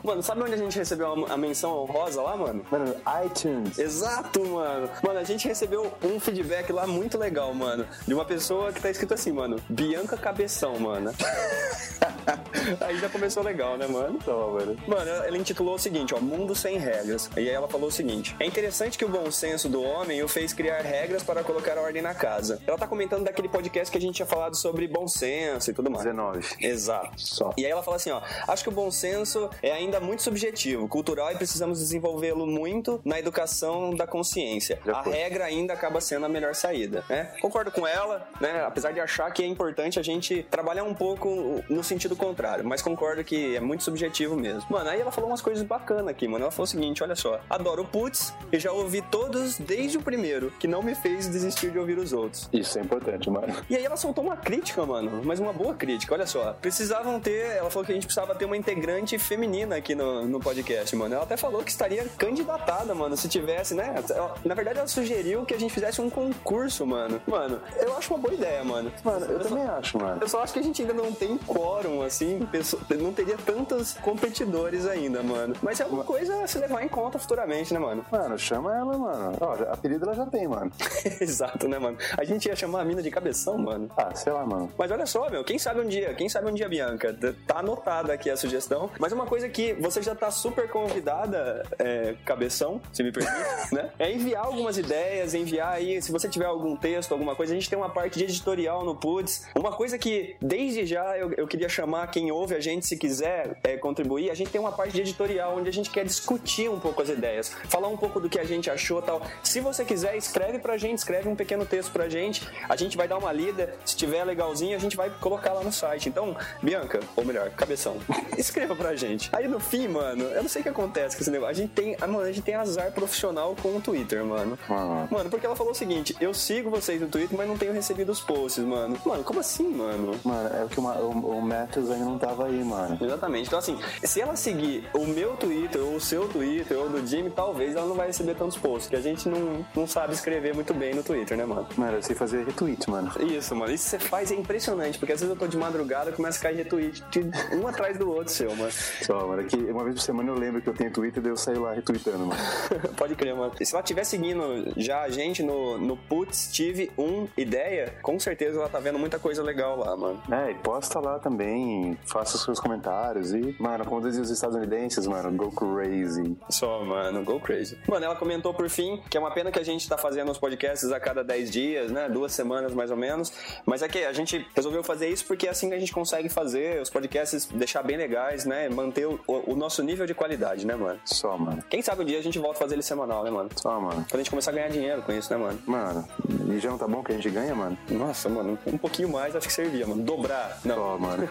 Mano. Sabe onde a gente recebeu a, a menção honrosa lá, mano? Mano, iTunes. Exato, mano. Mano, a gente recebeu um feedback lá muito legal, mano. De uma pessoa que tá escrito assim, mano. Bianca Cabeção, mano. Aí já começou legal, né, mano? Ó, mano. Mano, ela intitulou o seguinte, ó, Mundo Sem Regras. E aí ela falou o seguinte: É interessante que o bom senso do homem o fez criar regras para colocar ordem na casa. Ela tá comentando daquele podcast que a gente tinha falado sobre bom senso e tudo mais. 19. Exato. Só. E aí ela fala assim, ó, acho que o bom senso é ainda muito subjetivo, cultural e precisamos desenvolvê-lo muito na educação da consciência. A regra ainda acaba sendo a melhor saída, né? Concordo com ela, né? Apesar de achar que é importante a gente trabalhar um pouco no sentido contrário, mas concordo que é muito subjetivo mesmo. Mano, aí ela falou umas coisas bacanas aqui, mano. Ela falou o seguinte, olha só, adoro o Putz e já ouvi todos desde o primeiro, que não me fez desistir de ouvir os outros. Isso é importante, mano. E aí ela soltou uma crítica, mano, mas uma boa crítica, olha só. Precisavam ter, ela falou que a gente precisava ter uma integrante feminina aqui no, no podcast, mano. Ela até falou que estaria candidatada, mano, se tivesse, né? Ela- na verdade, ela sugeriu que a gente fizesse um concurso, mano. Mano, eu acho uma boa ideia, mano. Mano, eu só- também acho, mano. eu só acho que a gente ainda não tem quórum, assim, pessoa- não teria tantos competidores ainda, mano. Mas é uma coisa a se levar em conta futuramente, né, mano? Mano, chama ela, mano. Ó, já- apelido ela já tem, mano. Exato, né, mano? A gente ia chamar a mina de cabeção, mano. Ah, sei lá, mano. Mas olha só, meu, quem sabe um dia, quem sabe um dia, Bianca, tá anotada aqui a sugestão. Mas uma coisa que você já tá super convidada, é, cabeção, se me permite, né? É enviar algumas ideias, enviar aí, se você tiver algum texto, alguma coisa, a gente tem uma parte de editorial no Puds. Uma coisa que, desde já, eu, eu queria chamar quem ouve a gente, se quiser é, contribuir, a gente tem uma parte de editorial onde a gente quer discutir um pouco as ideias, falar um pouco do que a gente achou tal. Se você quiser, escreve pra gente, escreve um pequeno texto pra gente, a gente vai dar uma lida, se tiver legalzinho, a gente vai colocar lá no site. Então, Bianca, ou melhor, cabeção, escreva pra gente. Aí no fim, mano, eu não sei o que acontece com esse negócio. A gente tem, ah, mano, a gente tem azar profissional com o Twitter, mano. Mano. Mano, porque ela falou o seguinte: eu sigo vocês no Twitter, mas não tenho recebido os posts, mano. Mano, como assim, mano? Mano, é o que o, Ma- o, o Matthews ainda não tava aí, mano. Exatamente. Então, assim, se ela seguir o meu Twitter, ou o seu Twitter, ou do Jimmy, talvez ela não vai receber tantos posts, que a gente não, não sabe escrever muito bem no Twitter, né, mano? Mano, eu sei fazer retweet, mano. Isso, mano. Isso que você faz é impressionante, porque às vezes eu tô de madrugada e começa a cair retweet um atrás do outro seu, mano. Só, mano, que uma vez por semana eu lembro que eu tenho Twitter, daí eu saio lá retweetando, mano. Pode crer, mano. E se ela estiver seguindo já a gente no, no Putz Tive um Ideia, com certeza ela tá vendo muita coisa legal lá, mano. É, e posta lá também, faça os seus comentários e, mano, como dizem os estadunidenses, mano, go crazy. Só, mano, go crazy. Mano, ela comentou por fim que é uma pena que a gente tá fazendo os podcasts a cada 10 dias, né? Duas semanas mais ou menos. Mas é que a gente resolveu fazer isso porque é assim que a gente consegue fazer os podcasts deixar bem legais, né? Manter o, o nosso nível de qualidade, né, mano? Só, mano. Quem sabe um dia a gente volta a fazer ele semanal, né, mano? Só, mano. Quando a gente começar a ganhar dinheiro com isso, né, mano? Mano, e já não tá bom que a gente ganha, mano? Nossa, mano, um pouquinho mais acho que servia, mano. Dobrar. Não. Só, mano.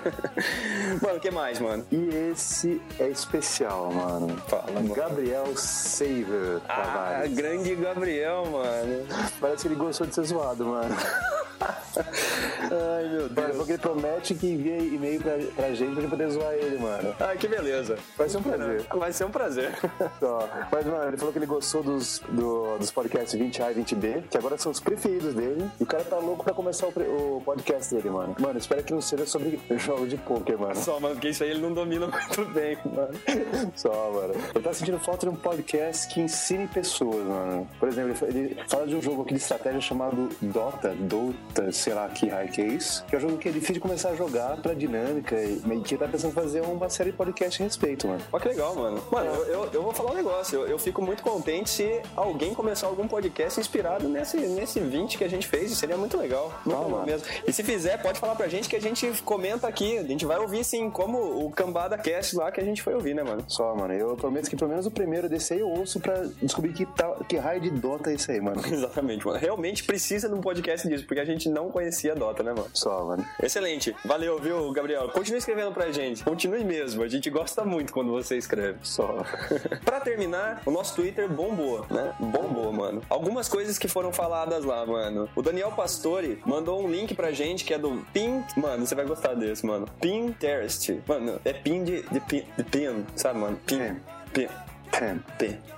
mano, o que mais, mano? E esse é especial, mano. Fala, mano. Gabriel Saver Ah, Tavares. grande Gabriel, mano. Parece que ele gostou de ser zoado, mano. Ai, meu Mano, porque ele promete que envia e-mail pra, pra gente pra gente poder zoar ele, mano. Ai, que beleza. Vai ser um prazer. Vai ser um prazer. Só. Mas, mano, ele falou que ele gostou dos, do- dos podcasts 20A e 20B, que agora são os preferidos dele. E o cara tá louco pra começar o, o podcast dele, mano. Mano, espero que não seja sobre jogo de poker, mano. Só, mano, porque isso aí ele não domina muito bem, mano. Só, mano. Ele tá sentindo falta de um podcast que ensine pessoas, mano. Por exemplo, ele fa- ele fala de um jogo aqui de estratégia chamado Dota, Dota, sei lá que raio que é isso, que é um jogo que é difícil de começar a jogar pra dinâmica e e que tá pensando em fazer uma série de podcast a respeito, mano. Ó, que legal, mano. Mano, eu, eu, eu vou falar um negócio. Eu, eu fico muito contente se alguém começar algum podcast inspirado nesse, nesse 20 que a gente fez. Seria muito legal. Muito mano. mesmo. E se fizer, pode falar pra gente que a gente comenta aqui. A gente vai ouvir, sim, como o Cambada Cast lá que a gente foi ouvir, né, mano? Só, mano. Eu prometo que pelo menos o primeiro desse aí eu ouço pra descobrir que, tal, que raio de Dota é esse aí, mano. Exatamente, mano. Realmente precisa de um podcast disso, porque a gente não conhecia a Dota, né, mano? Só, mano. Excelente. Valeu, viu, Gabriel? Continue escrevendo pra gente. Continue mesmo. A gente gosta muito quando você escreve. Só. pra terminar, o nosso Twitter bombou, né? Bombou, mano. Algumas coisas que foram faladas lá, mano. O Daniel Pastore mandou um link pra gente que é do Pin. Mano, você vai gostar desse, mano. Pinterest. Mano, é pin de, de, pin, de pin, sabe, mano? Pin. Pin. Pen. Pin.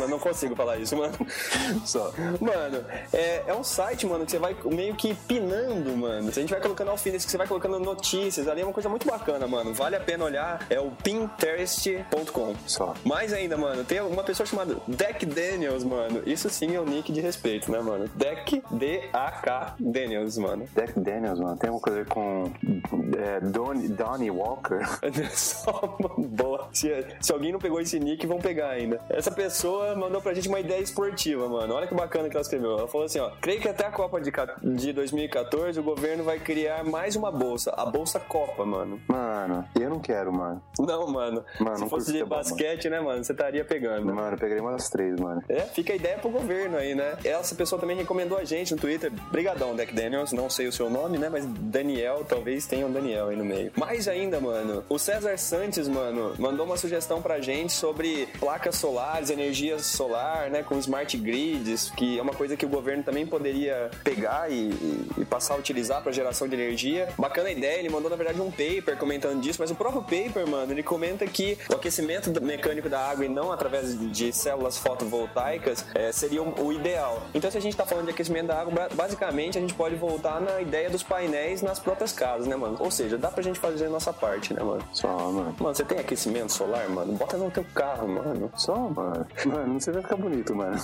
Eu não consigo falar isso, mano. Só. Mano, é, é um site, mano, que você vai meio que pinando, mano. A gente vai colocando alfinetes, que você vai colocando notícias ali, é uma coisa muito bacana, mano. Vale a pena olhar. É o pinterest.com. Só. Mais ainda, mano, tem uma pessoa chamada Deck Daniels, mano. Isso sim é um nick de respeito, né, mano? Deck D-A-K Daniels, mano. Deck Daniels, mano, tem uma coisa com é, Donnie, Donnie Walker. Só uma boa. Se, se alguém não pegou esse nick, vão pegar ainda. Essa pessoa mandou pra gente uma ideia esportiva, mano. Olha que bacana que ela escreveu. Ela falou assim, ó. Creio que até a Copa de, de 2014 o governo vai criar mais uma bolsa. A Bolsa Copa, mano. Mano, eu não quero, mano. Não, mano. Mano, Se fosse de basquete, né, mano? Você estaria pegando. Mano, eu pegaria uma das três, mano. É, fica a ideia pro governo aí, né? Essa pessoa também recomendou a gente no Twitter. Brigadão, Deck Daniels. Não sei o seu nome, né? Mas Daniel, talvez tenha um Daniel aí no meio. Mais ainda, mano, o César Santos, mano, mandou uma sugestão pra gente sobre placas solares, energia solar, né? Com smart grids, que é uma coisa que o governo também poderia pegar e, e- e passar a utilizar pra geração de energia. Bacana a ideia, ele mandou, na verdade, um paper comentando disso, mas o próprio paper, mano, ele comenta que o aquecimento mecânico da água e não através de células fotovoltaicas é, seria o ideal. Então, se a gente tá falando de aquecimento da água, ba- basicamente a gente pode voltar na ideia dos painéis nas próprias casas, né, mano? Ou seja, dá pra gente fazer a nossa parte, né, mano? Só, mano. Mano, você tem aquecimento solar, mano? Bota no teu carro, mano. Só, mano. Mano, você vai ficar bonito, mano.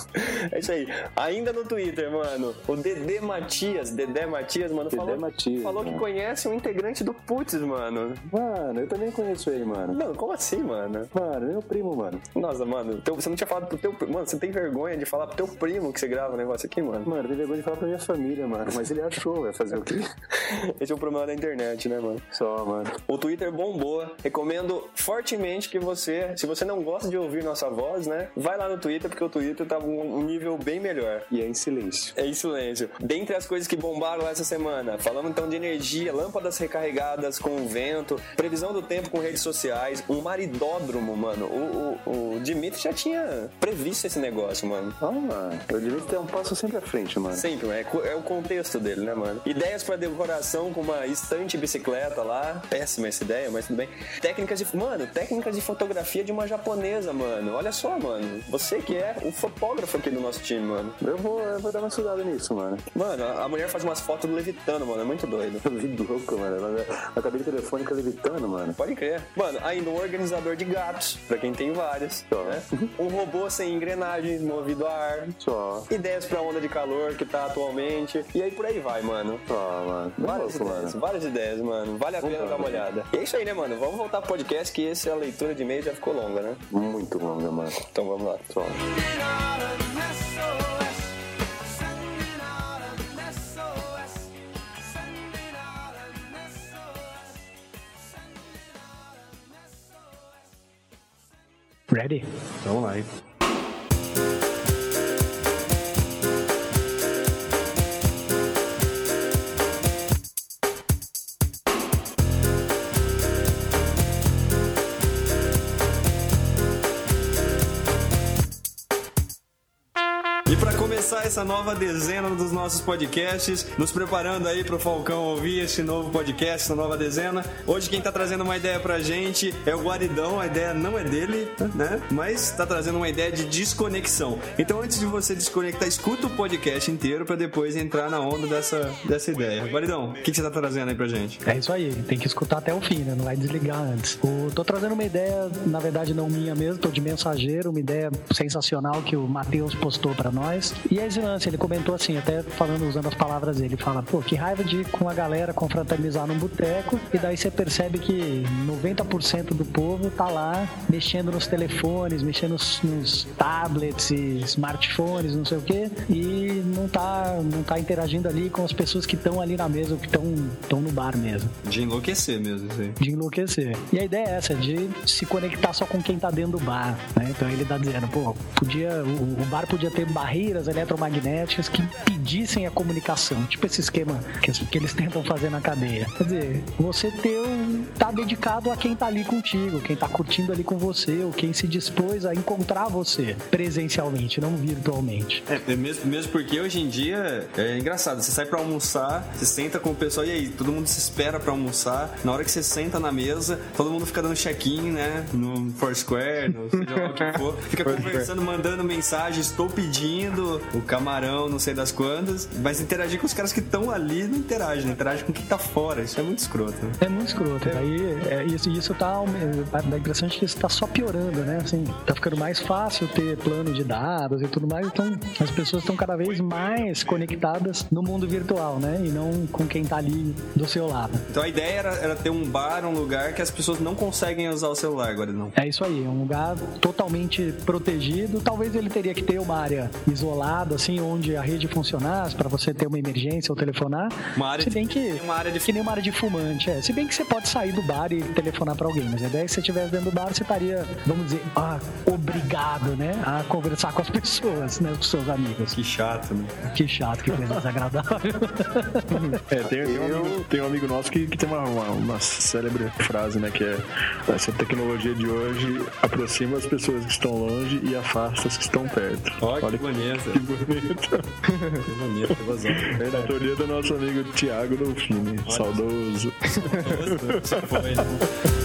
É isso aí. Ainda no Twitter, mano, o Dedé Matias, Dedé Matias, mano, Dedé falou, Matias, falou que mano. conhece um integrante do Putz, mano. Mano, eu também conheço ele, mano. Mano, como assim, mano? Mano, meu primo, mano. Nossa, mano, teu- você não tinha falado pro teu Mano, você tem vergonha de falar pro teu primo que você grava o negócio aqui, mano? Mano, tem vergonha de falar pra minha família, mano. Mas ele achou, vai fazer o quê? Esse é o problema da internet, né, mano? Só, mano. O Twitter bombou. Recomendo fortemente que você, se você não gosta de ouvir nossa voz, né, vai lá no Twitter, porque o Twitter tá um, um nível bem melhor. E é em silêncio. É em silêncio. Dentre as coisas que bombaram essa semana, falamos então de energia, lâmpadas recarregadas com vento, previsão do tempo com redes sociais, um maridódromo, mano. O, o, o Dimitri já tinha previsto esse negócio, mano. Ah, mano. Eu devia ter um passo sempre à frente, mano. Sempre, é, é o contexto dele, né, mano? Ideias pra decoração com uma estante bicicleta lá. Péssima essa ideia, mas tudo bem. Técnicas de. Mano, técnicas de fotografia de uma japonesa, mano. Olha só, mano. Você que é o fotógrafo aqui do nosso time, mano. Eu vou, eu vou dar uma estudada nisso, mano. Mano, a mulher faz umas fotos levitando, mano. É muito doido. Louco, mano. Ela- A cabine telefônica levitando, mano. Pode crer. Mano, ainda um organizador de gatos, pra quem tem vários. Né? Um robô sem engrenagens, movido a ar. Só. Ideias pra onda de calor que tá atualmente. E aí por aí vai, mano. Só, mano. Várias louco, ideias, mano. várias ideias, mano. Vale a pena dar uma olhada. E é isso aí, né, mano? Vamos voltar pro podcast, que esse a leitura de e-mail já ficou longa, né? Muito longa, mano. Então vamos lá. Só. Ready? Vamos lá, essa nova dezena dos nossos podcasts, nos preparando aí pro Falcão ouvir esse novo podcast, essa nova dezena. Hoje quem tá trazendo uma ideia pra gente é o Guaridão, a ideia não é dele, né? Mas tá trazendo uma ideia de desconexão. Então antes de você desconectar, escuta o podcast inteiro pra depois entrar na onda dessa, dessa ideia. Guaridão, o que, que você tá trazendo aí pra gente? É isso aí, tem que escutar até o fim, né? Não vai desligar antes. O, tô trazendo uma ideia, na verdade não minha mesmo, tô de mensageiro, uma ideia sensacional que o Matheus postou pra nós. E é esse lance, ele comentou assim, até falando, usando as palavras dele, fala, pô, que raiva de ir com a galera confraternizar num boteco, e daí você percebe que 90% do povo tá lá mexendo nos telefones, mexendo nos, nos tablets e smartphones, não sei o quê, e não tá, não tá interagindo ali com as pessoas que estão ali na mesa, que estão no bar mesmo. De enlouquecer mesmo, aí. De enlouquecer. E a ideia é essa, de se conectar só com quem tá dentro do bar, né? Então ele tá dizendo, pô, podia, o, o bar podia ter barreiras eletromagnéticas que impedissem a comunicação, tipo esse esquema que, que eles tentam fazer na cadeia. Quer dizer, você ter um, tá dedicado a quem tá ali contigo, quem tá curtindo ali com você, ou quem se dispôs a encontrar você presencialmente, não virtualmente. É, é mesmo, mesmo porque hoje em dia é engraçado, você sai pra almoçar, você senta com o pessoal e aí, todo mundo se espera pra almoçar. Na hora que você senta na mesa, todo mundo fica dando check-in, né? No Foursquare, no seja lá o que for. Fica conversando, mandando mensagem, estou pedindo o camarão, não sei das quantas. Mas interagir com os caras que estão ali não interage, não interage com quem tá fora. Isso é muito escroto, né? É muito escroto. Daí, é, isso, isso tá. Dá a impressão de que isso tá só piorando, né? Assim, tá ficando mais fácil ter plano de dados e tudo mais. Então, as pessoas estão cada vez mais conectadas no mundo virtual, né? E não com quem tá ali do seu lado. Então a ideia era, era ter um bar, um lugar que as pessoas não conseguem usar o celular agora, não. É isso aí, um lugar totalmente protegido. Talvez ele teria que ter uma área isolada, assim, onde a rede funcionasse para você ter uma emergência ou telefonar. Uma área Se bem de, que uma área de que nem uma área de fumante, é. Se bem que você pode sair do bar e telefonar para alguém, mas a ideia é que se você estivesse dentro do bar, você estaria, vamos dizer, ah, obrigado, né, a conversar com as pessoas, né, com seus amigos. Que chato, né? Que chato, que coisa desagradável. É, tem, tem, um, amigo, tem um amigo nosso que, que tem uma, uma, uma célebre frase, né? Que é essa tecnologia de hoje aproxima as pessoas que estão longe e afasta as que estão perto. Olha, Olha que bonito. que bonito. Bonito, vazão. Da autoria do nosso amigo Tiago Dolfini, saudoso. Isso foi, né?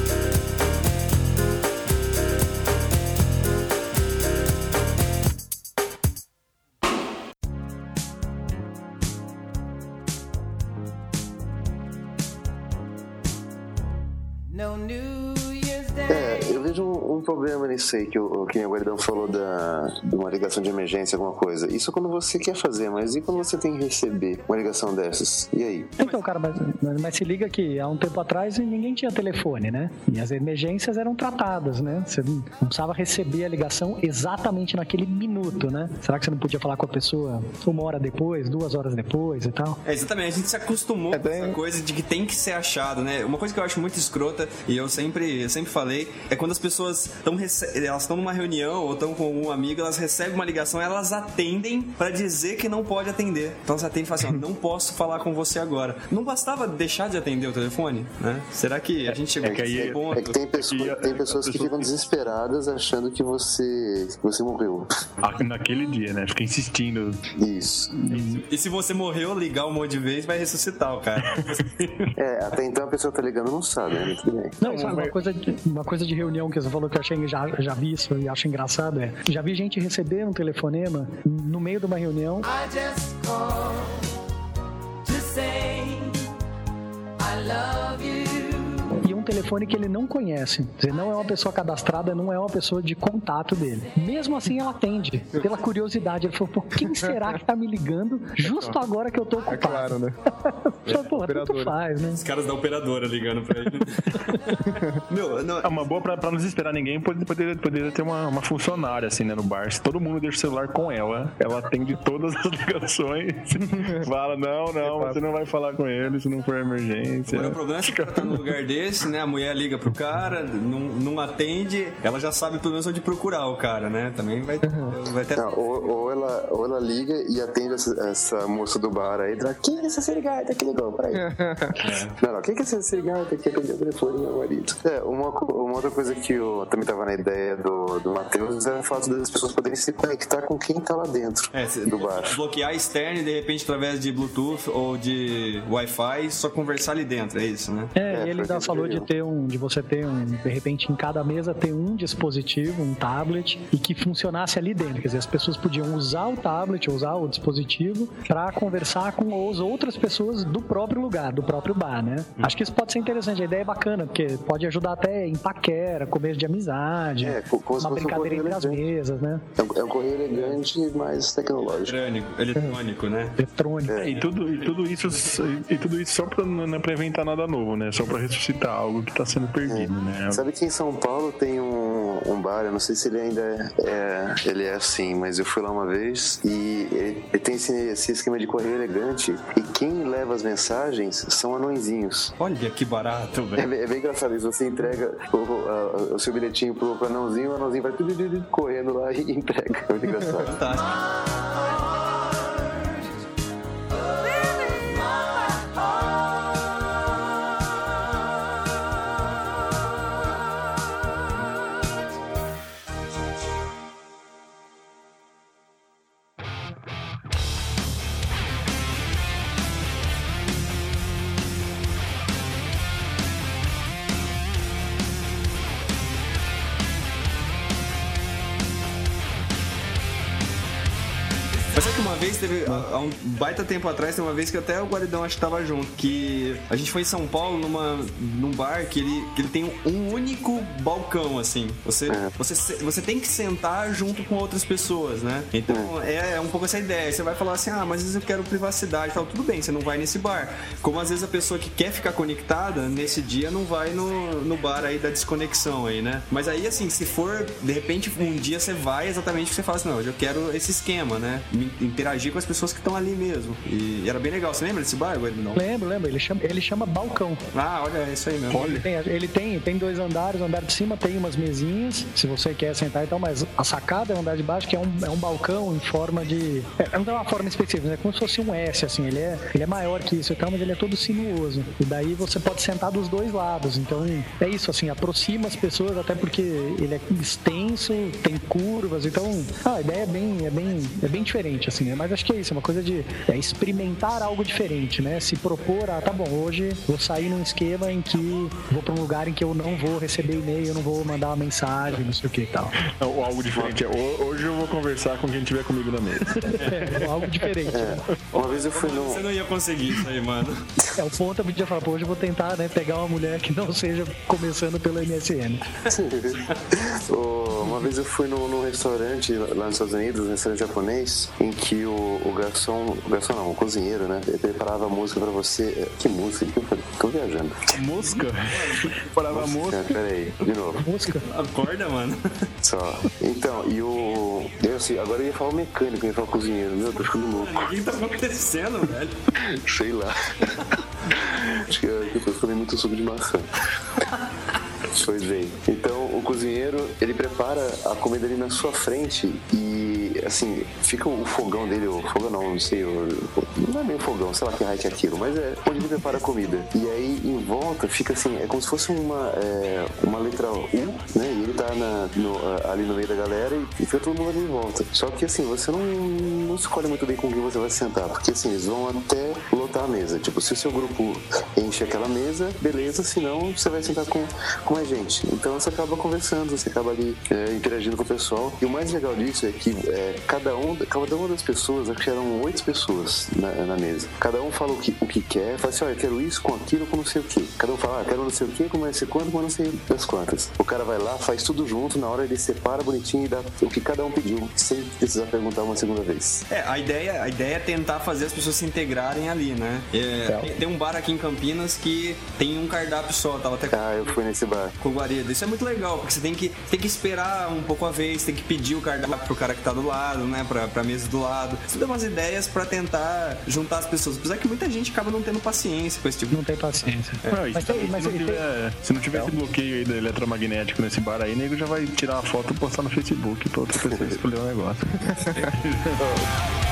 Aí, que o, que o Guaridão falou da, de uma ligação de emergência, alguma coisa. Isso é quando você quer fazer, mas e quando você tem que receber uma ligação dessas? E aí? Então, cara, mas, mas- mas se liga que há um tempo atrás ninguém tinha telefone, né? E as emergências eram tratadas, né? Você não precisava receber a ligação exatamente naquele minuto, né? Será que você não podia falar com a pessoa uma hora depois, duas horas depois e tal? É, exatamente, a gente se acostumou É com bem- essa coisa de que tem que ser achado, né? Uma coisa que eu acho muito escrota, e eu sempre, eu sempre falei, é quando as pessoas estão elas estão numa reunião ou estão com algum amigo, elas recebem uma ligação, elas atendem pra dizer que não pode atender. Então você atende e fala assim, não posso falar com você agora. Não bastava deixar de atender o telefone, né? Será que a gente chegou é que aí- ponto? É que tem, pessoa- E a- tem pessoas que ficam que- desesperadas achando que você, que você morreu. Ah, Naquele dia, né? Fica insistindo. Isso. E se você morreu, ligar um monte de vez, vai ressuscitar o cara. É, até então a pessoa tá ligando não sabe, né? Não, é uma coisa, de, uma coisa de reunião que você falou que eu achei, já, já vi isso e acho engraçado é. Já vi gente receber um telefonema no meio de uma reunião I just called to say I love you. Telefone que ele não conhece. Dizer, não é uma pessoa cadastrada, não é uma pessoa de contato dele. Mesmo assim, ela atende, pela curiosidade. Ele falou, pô, quem será que tá me ligando justo agora que eu tô É ocupado? claro, né? Falei, Porra, tanto faz, né? Os caras da operadora ligando pra ele. Meu, não, É uma boa pra, pra não desesperar ninguém, poderia, poderia, ter uma, uma funcionária assim, né, no bar. Se todo mundo deixa o celular com ela, ela atende todas as ligações. Fala, não, não, você não vai falar com ele se não for emergência. Agora, o problema é cara tá num lugar desse, né? A mulher liga pro cara, não, não atende, ela já sabe pelo menos onde procurar o cara, né? Também vai, vai ter. Não, ou, ou ela, ou ela liga e atende essa, essa moça do bar aí. Ela, Quem é essa serigata que ligou? Peraí. Não, não, quem que é essa serigata que atendeu o telefone do meu marido? É, uma, uma outra coisa que eu também tava na ideia do, do Matheus é o fato das pessoas poderem se conectar com quem tá lá dentro É, se- do bar. bloquear a externa e de repente através de Bluetooth ou de Wi-Fi só conversar ali dentro, é isso, né? É, É, e ele ainda falou de. Ter um, de você ter um, de repente em cada mesa ter um dispositivo, um tablet e que funcionasse ali dentro. Quer dizer, as pessoas podiam usar o tablet, usar o dispositivo para conversar com as outras pessoas do próprio lugar, do próprio bar, né? Hum. Acho que isso pode ser interessante, a ideia é bacana, porque pode ajudar até em paquera, começo de amizade, é, uma brincadeira um entre as mesas, né? É um, é um correio elegante, mas tecnológico. Eletrônico, eletrônico né? Eletrônico. É. E, tudo, e, tudo isso, e tudo isso só pra não é pra inventar nada novo, né? Só pra ressuscitar algo que tá sendo perdido, é. né? Sabe que em São Paulo tem um, um bar, eu não sei se ele ainda é, é, ele é assim, mas eu fui lá uma vez e ele, ele tem esse, esse, esquema de correio elegante e quem leva as mensagens são anõezinhos. Olha que barato, velho. É, é, bem engraçado isso, você entrega o, o, o seu bilhetinho pro, pro anãozinho, o anãozinho vai tudo correndo lá e entrega. É muito engraçado. Fantástico. Vez teve, há um baita tempo atrás, tem uma vez que até o Guaridão acho que tava junto, que a gente foi em São Paulo numa, num bar que ele, que ele tem um único balcão, assim. Você, é. você, você tem que sentar junto com outras pessoas, né? Então é, é um pouco essa ideia. Você vai falar assim, ah, mas às vezes eu quero privacidade e tal. Tudo bem, você não vai nesse bar. Como às vezes a pessoa que quer ficar conectada, nesse dia não vai no, no bar aí da desconexão aí, né? Mas aí, assim, se for, de repente, um dia você vai exatamente que você fala assim, não, eu quero esse esquema, né? Interagir interagir com as pessoas que estão ali mesmo. E era bem legal. Você lembra desse bar, ele não? Lembro, lembro. Ele chama, ele chama balcão. Ah, olha, é isso aí mesmo. Ele tem, ele tem, tem dois andares, o andar de cima tem umas mesinhas, se você quer sentar e tal, mas a sacada é o andar de baixo, que é um, é um balcão em forma de. É, não é uma forma específica, é como se fosse um S, assim. Ele é, ele é maior que isso e tal, mas ele é todo sinuoso. E daí você pode sentar dos dois lados. Então é isso, assim, aproxima as pessoas, até porque ele é extenso, tem curvas, então ah, a ideia é bem, é bem, é bem diferente, assim, né? Mas acho que é isso, é uma coisa de é, experimentar algo diferente, né? Se propor, ah, tá bom, hoje vou sair num esquema em que vou para um lugar em que eu não vou receber e-mail, eu não vou mandar uma mensagem, não sei o que e tal. Ou algo diferente. É, hoje eu vou conversar com quem estiver comigo na mesa. é, algo diferente. É. Né? Uma vez eu fui no. Você não ia conseguir isso aí, mano. É, o ponto eu podia falar, pô, hoje eu vou tentar, né, pegar uma mulher que não seja começando pelo MSN. uma vez eu fui num, num restaurante lá nos Estados Unidos, um restaurante japonês, em que o, o garçom, o garçom não, o cozinheiro, né? Ele preparava música pra você. Que música? Que eu falei? Tô viajando. Música? preparava música? Peraí, de novo. Música? Acorda, mano. Só. Então, e o. Eu, assim, agora eu ia falar o mecânico, eu ia falar o cozinheiro. Meu, tô ficando louco. O que tá acontecendo, velho? Sei lá. Acho que eu, eu falei muito suco de maçã. Pois bem. Então, o cozinheiro, ele prepara a comida ali na sua frente e, assim, fica o fogão dele, o fogão não, não sei, o, não é bem o fogão, sei lá que raio é aquilo, mas é onde ele prepara a comida. E aí, em volta, fica assim, é como se fosse uma, é, uma letra U, né? E ele tá na, no, ali no meio da galera e, e fica todo mundo ali em volta. Só que, assim, você não, não escolhe muito bem com quem você vai sentar, porque, assim, eles vão até lotar a mesa. Tipo, se o seu grupo enche aquela mesa, beleza, senão você vai sentar com, com mais gente. Então você acaba conversando, você acaba ali é, interagindo com o pessoal. E o mais legal disso é que é, cada, um, cada uma das pessoas, acho que eram oito pessoas na, na, mesa. Cada um fala o que, o que quer, fala assim, olha, eu quero isso com aquilo, com não sei o que. Cada um fala, ah, quero não sei o que, com não sei quanto, com não sei das quantas. O cara vai lá, faz tudo junto, na hora ele separa bonitinho e dá o que cada um pediu, sem precisar perguntar uma segunda vez. É, a ideia, a ideia é tentar fazer as pessoas se integrarem ali, né? É, tem um bar aqui em Campinas que tem um cardápio só, tava até. Ah, eu fui nesse bar com guarida. Isso é muito legal, porque você tem que, tem que esperar um pouco a vez, tem que pedir o cardápio pro cara que tá do lado, né? Pra, pra mesa do lado. Você dá umas ideias pra tentar juntar as pessoas. Apesar que muita gente acaba não tendo paciência com esse tipo Não tem paciência. É. Não, mas, tem, mas se, não tiver, se não tiver esse bloqueio aí do eletromagnético nesse bar aí, nego já vai tirar uma foto e postar no Facebook pra outra pessoa escolher o um negócio.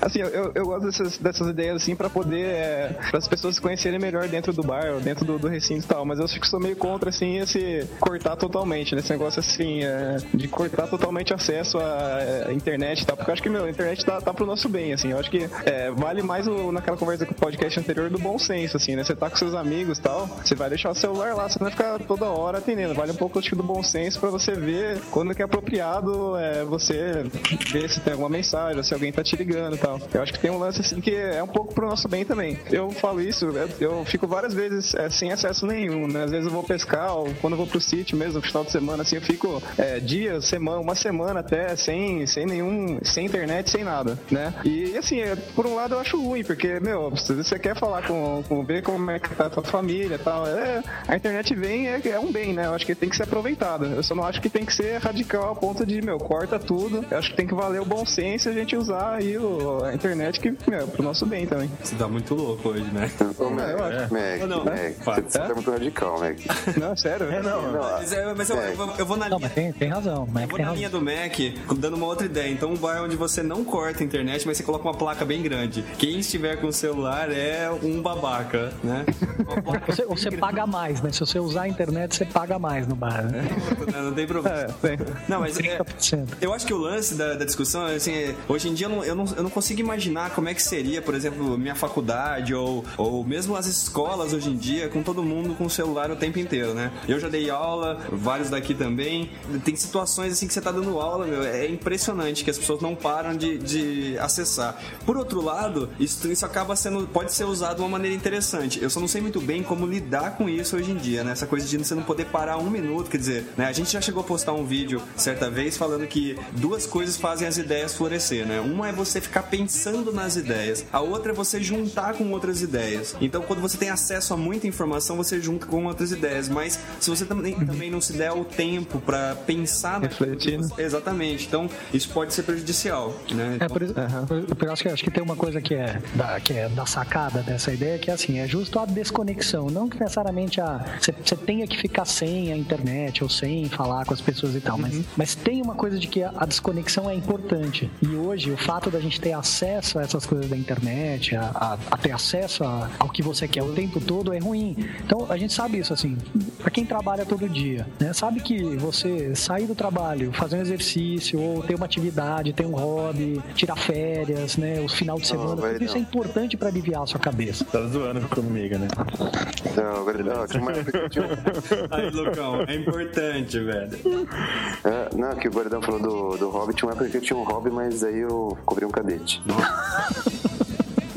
assim, eu, dessas, dessas ideias assim pra poder. É, para as pessoas se conhecerem melhor dentro do bar, ou dentro do, do recinto e tal. Mas eu acho que sou meio contra, assim, esse cortar totalmente, né? Esse negócio assim, é, de cortar totalmente acesso à, à internet e tal. Porque eu acho que, meu, a internet tá, tá pro nosso bem, assim. Eu acho que é, vale mais o, naquela conversa com o podcast anterior do bom senso, assim, né? Você tá com seus amigos e tal, você vai deixar o celular lá, você não vai ficar toda hora atendendo. Vale um pouco acho do bom senso pra você ver quando que é apropriado é, você ver se tem alguma mensagem, se alguém tá te ligando e tal. Eu acho que tem um lance assim que é um pouco pro nosso bem também. Eu falo isso, eu, eu fico várias vezes é, sem acesso nenhum, né? Às vezes eu vou pescar, ou quando eu vou pro sítio mesmo, final de semana, assim, eu fico é, dias, semana, uma semana até sem, sem nenhum, sem internet, sem nada, né? E assim, é, por um lado eu acho ruim, porque, meu, você quer falar com, com ver como é que tá a tua família e tal, é, a internet vem, é, é um bem, né? Eu acho que tem que ser aproveitada. Eu só não acho que tem que ser radical ao ponto de, meu, corta tudo. Eu acho que tem que valer o bom senso a gente usar aí o, a internet que, meu, pro nosso bem também. Você tá muito louco hoje, né? Ô, Mac, eu acho. Mac, não? Mac, Fala. você tá muito radical, Mac. Não, sério? É, não. Mas, é, mas eu, eu vou- eu vou na Não, linha. mas tem, tem razão. Mas Eu vou tem na razão. linha do Mac, dando uma outra ideia. Então, um bar onde você não corta a internet, mas você coloca uma placa bem grande. Quem estiver com o celular é um babaca, né? Você, você paga mais, né? Se você usar a internet, você paga mais no bar, né? né? não tem problema. É, tem. Não, mas é, 30%. eu acho que o lance da, da discussão, assim, é, hoje em dia eu não, eu, não, eu não consigo imaginar como é que seria, por exemplo, minha faculdade ou, ou mesmo as escolas hoje em dia, com todo mundo com o celular o tempo inteiro, né? Eu já dei aula, vários daqui também. Tem situações assim que você tá dando aula, meu, é impressionante que as pessoas não param de, de acessar. Por outro lado, isso, isso acaba sendo, pode ser usado de uma maneira interessante. Eu só não sei muito bem como lidar com isso hoje em dia, né? Essa coisa de você não poder parar um minuto, quer dizer, né? A gente já chegou a postar um vídeo certa vez falando que duas coisas fazem as ideias florescer, né? Uma é você ficar pensando nas ideias, a outra é você juntar com outras ideias. Então, quando você tem acesso a muita informação, você junta com outras ideias, mas se você também, também não se der o tempo pra pensar Refletir, né? você- Exatamente. Então, isso pode ser prejudicial, né? É, por por- por isso que eu acho que tem uma coisa que é, da, que é da sacada dessa ideia, que é assim, é justo a desconexão. Não que necessariamente a, você, você tenha que ficar sem a internet ou sem falar com as pessoas e tal, mas, mas tem uma coisa de que a, a desconexão é importante. E hoje, o fato da gente ter acesso a essas coisas da internet, a, a- a ter acesso a- ao que você quer o tempo todo é ruim. Então, a gente sabe isso, assim, pra quem trabalha todo dia, né? Sabe que você sair do trabalho, fazer um exercício, ou ter uma atividade, ter um hobby, tirar férias, né? O final de semana, vai tudo isso é não. importante pra aliviar a sua cabeça. Tá zoando comigo, né? Não, não, um- Aí, Lucão, é importante, velho. É, não, que o Guardão falou do, do hobby, tinha uma época que eu tinha um hobby, mas aí eu cobri um cadete.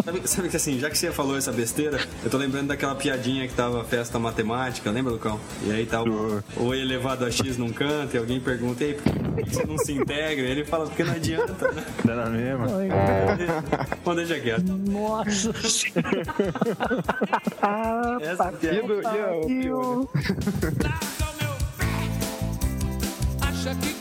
Sabe, sabe que assim, já que você falou essa besteira, eu tô lembrando daquela piadinha que tava festa matemática, lembra, Lucão? E aí tá o, o elevado a X num canto e alguém pergunta, ei, por que você não se integra? E ele fala, porque não adianta, né? Dá na mesma. Bom, deixa quieto. Nossa Essa E, piada. e o? Acha que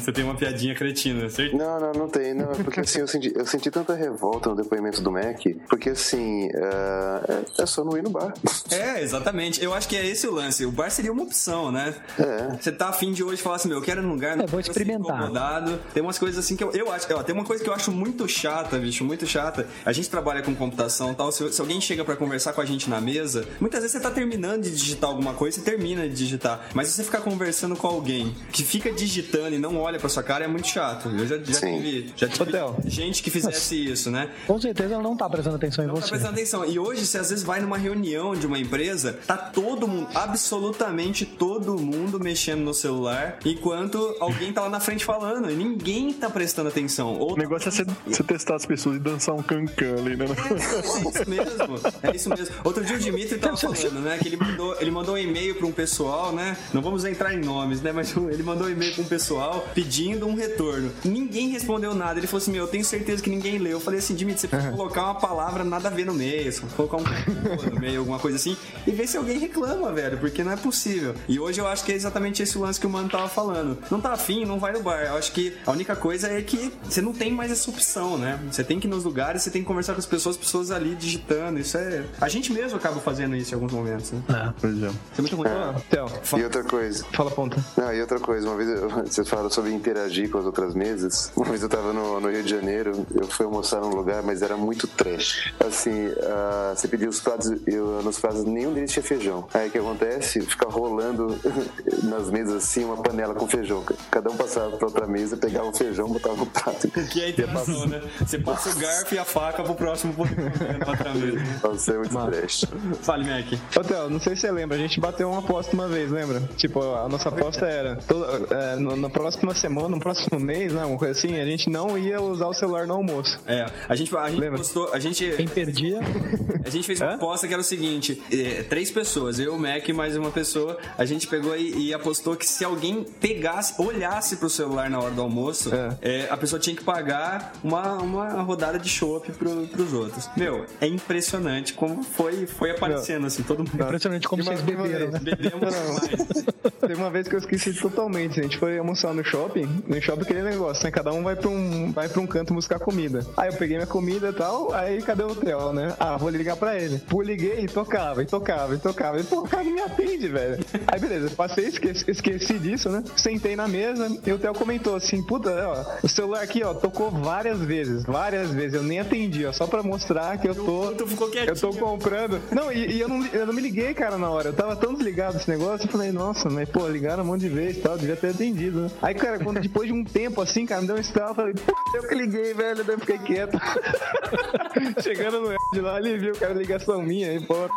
você tem uma piadinha cretina, certo? Não, não, não tem, não. É porque assim, eu senti, eu senti tanta revolta no depoimento do Mac, porque assim, é, é só não ir no bar. É, exatamente. Eu acho que é esse o lance. O bar seria uma opção, né? É. Você tá afim de hoje falar assim, meu, eu quero ir num lugar. não É, vou ser experimentar. incomodado. Tem umas coisas assim que eu, eu acho. Ó, tem uma coisa que eu acho muito chata, bicho, muito chata. A gente trabalha com computação e tal. Se, se alguém chega pra conversar com a gente na mesa, muitas vezes você tá terminando de digitar alguma coisa, você termina de digitar. Mas se você ficar conversando com alguém que fica digitando e não olha pra sua cara, é muito chato. Eu já, já Sim. tive, já tive Hotel. gente que fizesse isso, né? com certeza ela não tá prestando atenção em Não tá você. prestando atenção. E hoje, você às vezes vai numa reunião de uma empresa, tá todo mundo, absolutamente todo mundo mexendo no celular, enquanto alguém tá lá na frente falando. E ninguém tá prestando atenção. Ou O negócio é você, testar as pessoas e dançar um cancan ali, né? é isso mesmo. É isso mesmo. Outro dia o Dimitri tava falando, né? Que ele mandou, ele mandou um e-mail pra um pessoal, né? Não vamos entrar em nomes, né? Mas ele mandou um e-mail pra um pessoal pessoal pedindo um retorno. Ninguém respondeu nada. Ele falou assim: Meu, eu tenho certeza que ninguém leu. Eu falei assim: Dimitri, você pode colocar uma palavra nada a ver no meio, você colocar um no meio, alguma coisa assim, e ver se alguém reclama, velho, porque não é possível. E hoje eu acho que é exatamente esse o lance que o mano tava falando. Não tá afim, não vai no bar. Eu acho que a única coisa é que você não tem mais essa opção, né? Você tem que ir nos lugares, você tem que conversar com as pessoas, as pessoas ali digitando. Isso é. A gente mesmo acaba fazendo isso em alguns momentos, né? Por exemplo. Isso é muito ruim. Então, E outra coisa. fala ponta. Não, e outra coisa, uma vez eu- vocês falaram sobre interagir com as outras mesas. Uma vez eu tava no, no Rio de Janeiro, eu fui almoçar num lugar, mas era muito trash. Assim, ah, você pediu os pratos, eu, nos pratos nenhum deles tinha feijão. Aí o que acontece? Fica rolando nas mesas assim uma panela com feijão. Cada um passava pra outra mesa, pegava o feijão, botava no prato. Que é a interação, né? Você passa o garfo e a faca pro próximo poder comer na outra mesa. Nossa, é muito trash. Fale, Mac. Ô, Theo, não sei se você lembra, a gente bateu uma aposta uma vez, lembra? Tipo, a nossa aposta era, toda- é, no- na próxima semana, no próximo mês, né, uma coisa assim, a gente não ia usar o celular no almoço. É, a gente, a gente Lembra? postou, a gente, Quem perdia, a gente fez uma Hã? aposta que era o seguinte: é, três pessoas, eu, o Mac e mais uma pessoa, a gente pegou e, e apostou que se alguém pegasse, olhasse pro celular na hora do almoço, é, a pessoa tinha que pagar uma, uma rodada de chopp pro, pros outros. Meu, é impressionante como foi, foi aparecendo assim, todo mundo. impressionante como vocês beberam, né? Bebemos mais. Teve uma vez que eu esqueci totalmente, a gente foi almoçar no shopping, no shopping aquele negócio, né, cada um vai pra um, vai pra um canto buscar comida. Aí eu peguei minha comida e tal, aí cadê o Theo, né? Ah, vou ligar pra ele. Pô, liguei e tocava, e tocava, e tocava. E pô, o cara não me atende, velho. Aí beleza, passei, esqueci, esqueci disso, né? Sentei na mesa e o Theo comentou assim, puta, ó, o celular aqui, ó, tocou várias vezes, várias vezes, eu nem atendi, ó, só pra mostrar que eu tô... Tu ficou quietinho. Eu tô comprando. Não, e, e eu, não, eu não me liguei, cara, na hora. Eu tava tão desligado desse negócio, eu falei, nossa, mas pô, ligaram um monte de vezes e tal, devia ter atendido, né? Aí, cara, quando, depois de um tempo assim, cara, me deu um estalo, falei, pô, eu que liguei, velho, daí eu fiquei quieto. Chegando no de lá, ele viu, cara, ligação minha, aí, pô.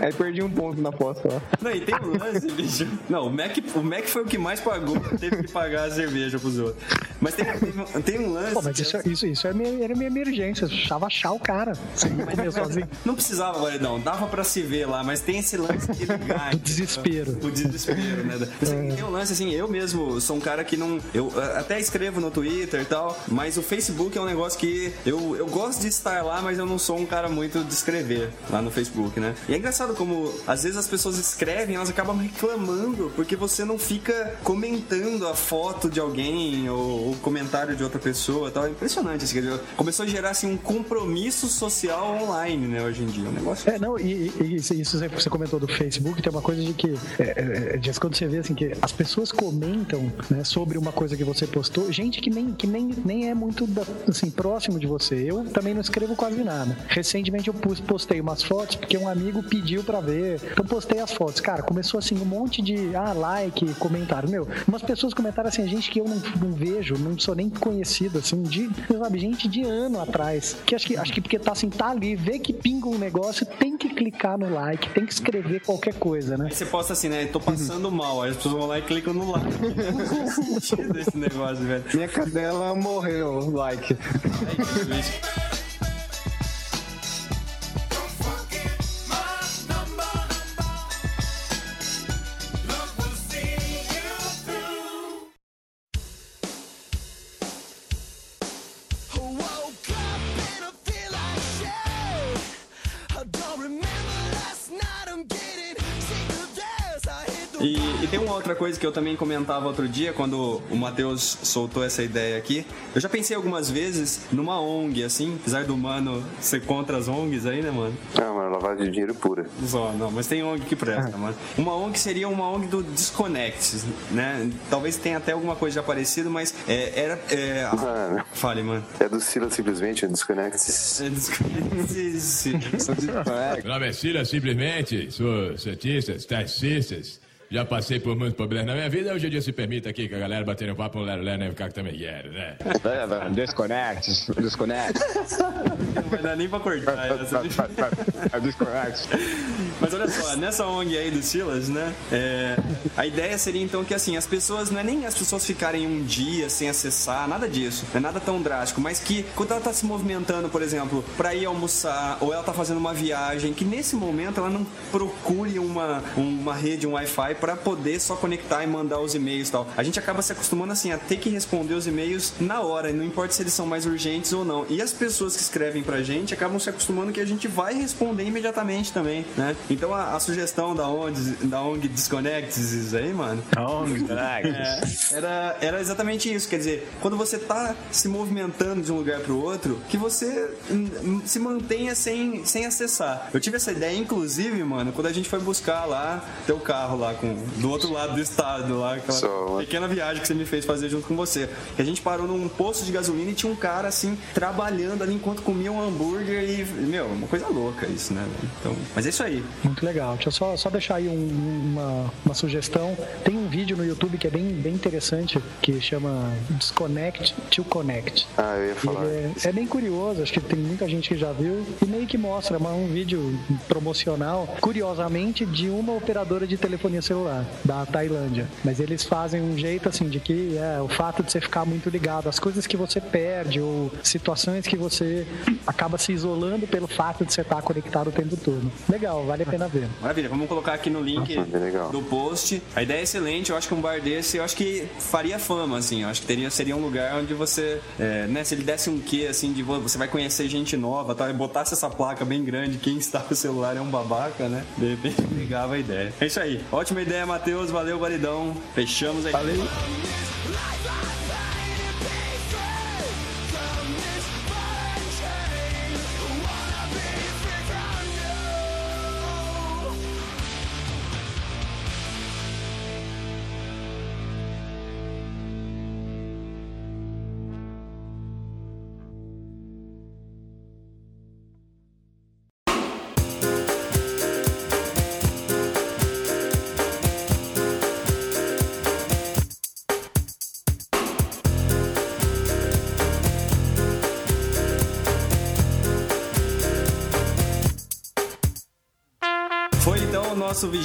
Aí perdi um ponto na aposta lá. Não, e tem um lance, bicho. Não, o Mac, o Mac foi o que mais pagou, teve que pagar a cerveja pros outros. Mas tem, tem, tem um lance. Pô, mas isso, isso, isso é minha, era minha emergência. Eu precisava achar o cara. Não comia sozinho. Não precisava, Guaridão, dava pra se ver lá, mas tem esse lance de ligar. Do desespero. O desespero, né? Mas tem- Tem um lance assim, eu mesmo sou um cara que não. Eu até escrevo no Twitter e tal, mas o Facebook é um negócio que eu, eu gosto de estar lá, mas eu não sou um cara muito de escrever lá no Facebook, né? E é engraçado como às vezes as pessoas escrevem, elas acabam reclamando porque você não fica comentando a foto de alguém ou o comentário de outra pessoa tal. É impressionante. Assim, quer dizer, começou a gerar assim, um compromisso social online, né, hoje em dia. Um negócio. É, não, e, e isso, isso você comentou do Facebook, tem uma coisa de que, é, é, de quando você vê assim, que as pessoas comentam né, sobre uma coisa que você postou, gente que nem, que nem, nem é muito da- assim, próximo de você. Eu também não escrevo quase nada. Recentemente eu postei umas fotos porque um amigo pediu pra ver. Então postei as fotos. Cara, começou assim um monte de ah, like, comentário. Meu, umas pessoas comentaram assim, gente que eu não, não vejo, não sou nem conhecido, assim, de, sabe, gente de ano atrás. Que acho que, acho que porque tá assim, tá ali, vê que pinga um negócio, tem que clicar no like, tem que escrever qualquer coisa, né? Aí você posta assim, né? Tô passando mal. Aí as pessoas vão lá e clicam no like. Esse negócio, velho. Minha cadela morreu, like. Aí, tem uma outra coisa que eu também comentava outro dia, quando o Matheus soltou essa ideia aqui. Eu já pensei algumas vezes numa ONG, assim, apesar do mano ser contra as ONGs aí, né, mano? Ah, mano, lavagem de dinheiro pura. Só, não, mas tem ONG que presta, mano. Uma ONG seria uma ONG do Disconnect, né? Talvez tenha até alguma coisa já parecida, mas é, era. É, Mano, Fale, mano. é do Sila simplesmente, é Disconnect. É Disconnect. Meu nome é Sila, simplesmente. Sou cientista, taxistas. Já passei por muitos problemas na minha vida. Hoje em dia se permite aqui que a galera batendo papo no Lero Lero, né? Ficar que também quero, né? Desconnect, desconnect. Não vai dar nem pra cortar essa. Mas olha só, nessa ONG aí do Silas, né? é, a ideia seria então que assim, as pessoas, não é nem as pessoas ficarem um dia sem acessar, nada disso. Não é nada tão drástico, mas que quando ela tá se movimentando, por exemplo, pra ir almoçar, ou ela tá fazendo uma viagem, que nesse momento ela não procure uma, uma rede, um Wi-Fi pra poder só conectar e mandar os e-mails e tal. A gente acaba se acostumando assim a ter que responder os e-mails na hora, não importa se eles são mais urgentes ou não. E as pessoas que escrevem pra gente acabam se acostumando que a gente vai responder imediatamente também, né? Então a, a sugestão da ONG, da ONG Disconnects aí, mano, é, era, era exatamente isso. Quer dizer, quando você tá se movimentando de um lugar pro outro, que você se mantenha sem, sem acessar. Eu tive essa ideia, inclusive, mano, quando a gente foi buscar lá teu carro lá, com, do outro lado do estado, lá, aquela mano. pequena viagem que você me fez fazer junto com você. Que a gente parou num posto de gasolina e tinha um cara assim, trabalhando ali enquanto comia um hambúrguer e, meu, uma coisa louca isso, né? velho? Então, mas é isso aí. Muito legal. Deixa eu só, só deixar aí um- uma, uma sugestão. Tem um vídeo no YouTube que é bem, bem interessante, que chama Disconnect to Connect. Ah, eu ia falar. É, é bem curioso, acho que tem muita gente que já viu, e meio que mostra é um vídeo promocional, curiosamente, de uma operadora de telefonia celular, da Tailândia. Mas eles fazem um jeito assim de que é o fato de você ficar muito ligado, as coisas que você perde, ou situações que você acaba se isolando pelo fato de você estar conectado o tempo todo. Legal, vale a pena ver. Maravilha, vamos colocar aqui no link Nossa, do post. A ideia é excelente, eu acho que um bar desse, eu acho que faria fama, assim, eu acho que teria, seria um lugar onde você, é, né, se ele desse um quê, assim, de vo- você vai conhecer gente nova, tá, e botasse essa placa bem grande, quem está com o celular é um babaca, né, de repente pegava a ideia. É isso aí, ótima ideia, Matheus, valeu, Guaridão, fechamos aí. Valeu.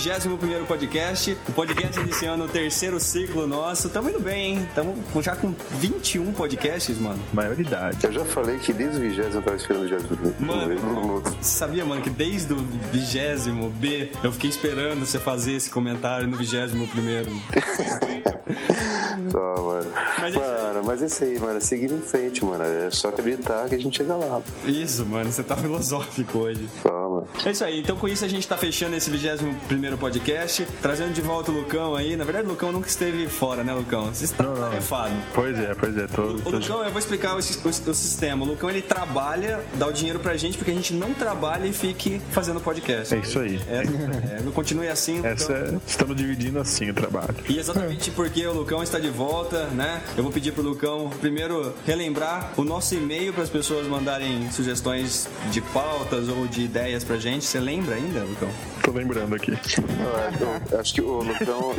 21 primeiro podcast. O podcast iniciando o terceiro ciclo nosso. Tamo indo bem, hein? Tamo com- já com 21 podcasts, mano. Maioridade. Eu já falei que desde o vigésimo eu tava esperando o vigésimo. Mano, você sabia, mano, que desde o vigésimo B eu fiquei esperando você fazer esse comentário no vigésimo primeiro. Só, mano. Mas é. Mano, mas é isso aí, mano. Seguir em frente, mano. É só acreditar que a gente chega lá. Isso, mano, você tá filosófico hoje. Só, É isso aí, então com isso a gente tá fechando esse 21 primeiro podcast, trazendo de volta o Lucão aí. Na verdade, o Lucão nunca esteve fora, né, Lucão? Você está Não, não. tarefado. Pois é, pois é. Tô, O tô- Lucão, eu vou explicar o, o- o sistema. O Lucão, ele trabalha, dá o dinheiro pra gente, porque a gente não trabalha e fique fazendo podcast. É isso aí. É, é, continue assim. Essa é... Estamos dividindo assim o trabalho. E exatamente porque o Lucão está de volta, né? Eu vou pedir pro Lucão primeiro relembrar o nosso e-mail para as pessoas mandarem sugestões de pautas ou de ideias pra gente. Você lembra ainda, Lucão? Tô lembrando aqui. Eu- eu acho que o Lucão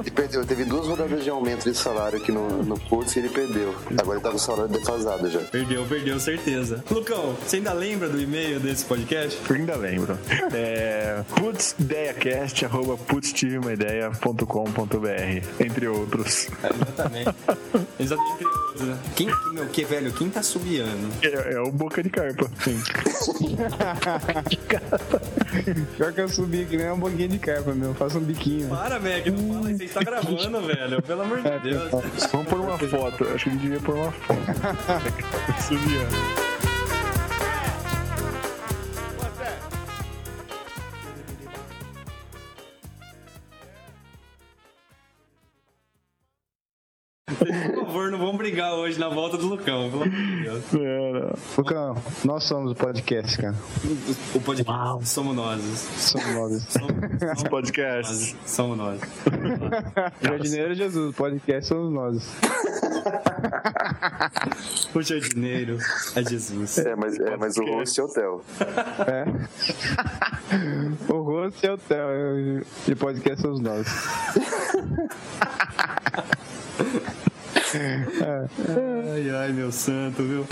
ele perdeu. Teve duas rodadas de aumento de salário aqui no, no curso e ele perdeu. Agora ele tá com o salário defasado já. Perdeu, perdeu, certeza. Lucão, você ainda lembra do e-mail desse podcast? Eu ainda lembro. É putzideiacast, arroba putztivemaideia.com.br, entre outros. Exatamente. Exatamente. né? Quem, meu, que velho, quem tá subiando? É, é o Boca de Carpa, sim. Pior que eu subi aqui, nem uma boquinha de carpa, meu. Faça um biquinho. Para, Mac, não fala isso. Você tá gravando, velho. Pelo amor de Deus. Vamos pôr uma foto. Acho que a gente devia pôr uma foto. Subiando. Favor, não vamos brigar hoje na volta do Lucão, pelo amor de Deus. Não. Lucão, nós somos o podcast, cara. O podcast somos nós. Somos nós. Somos, podcast. somos nós. Jardineiro Jesus, o podcast somos nós. O jardineiro é Jesus. É, mas, é, mas o host é o Theo. É. o rosto é o Theo, e podcast somos nós. Ai, ai, meu santo, viu?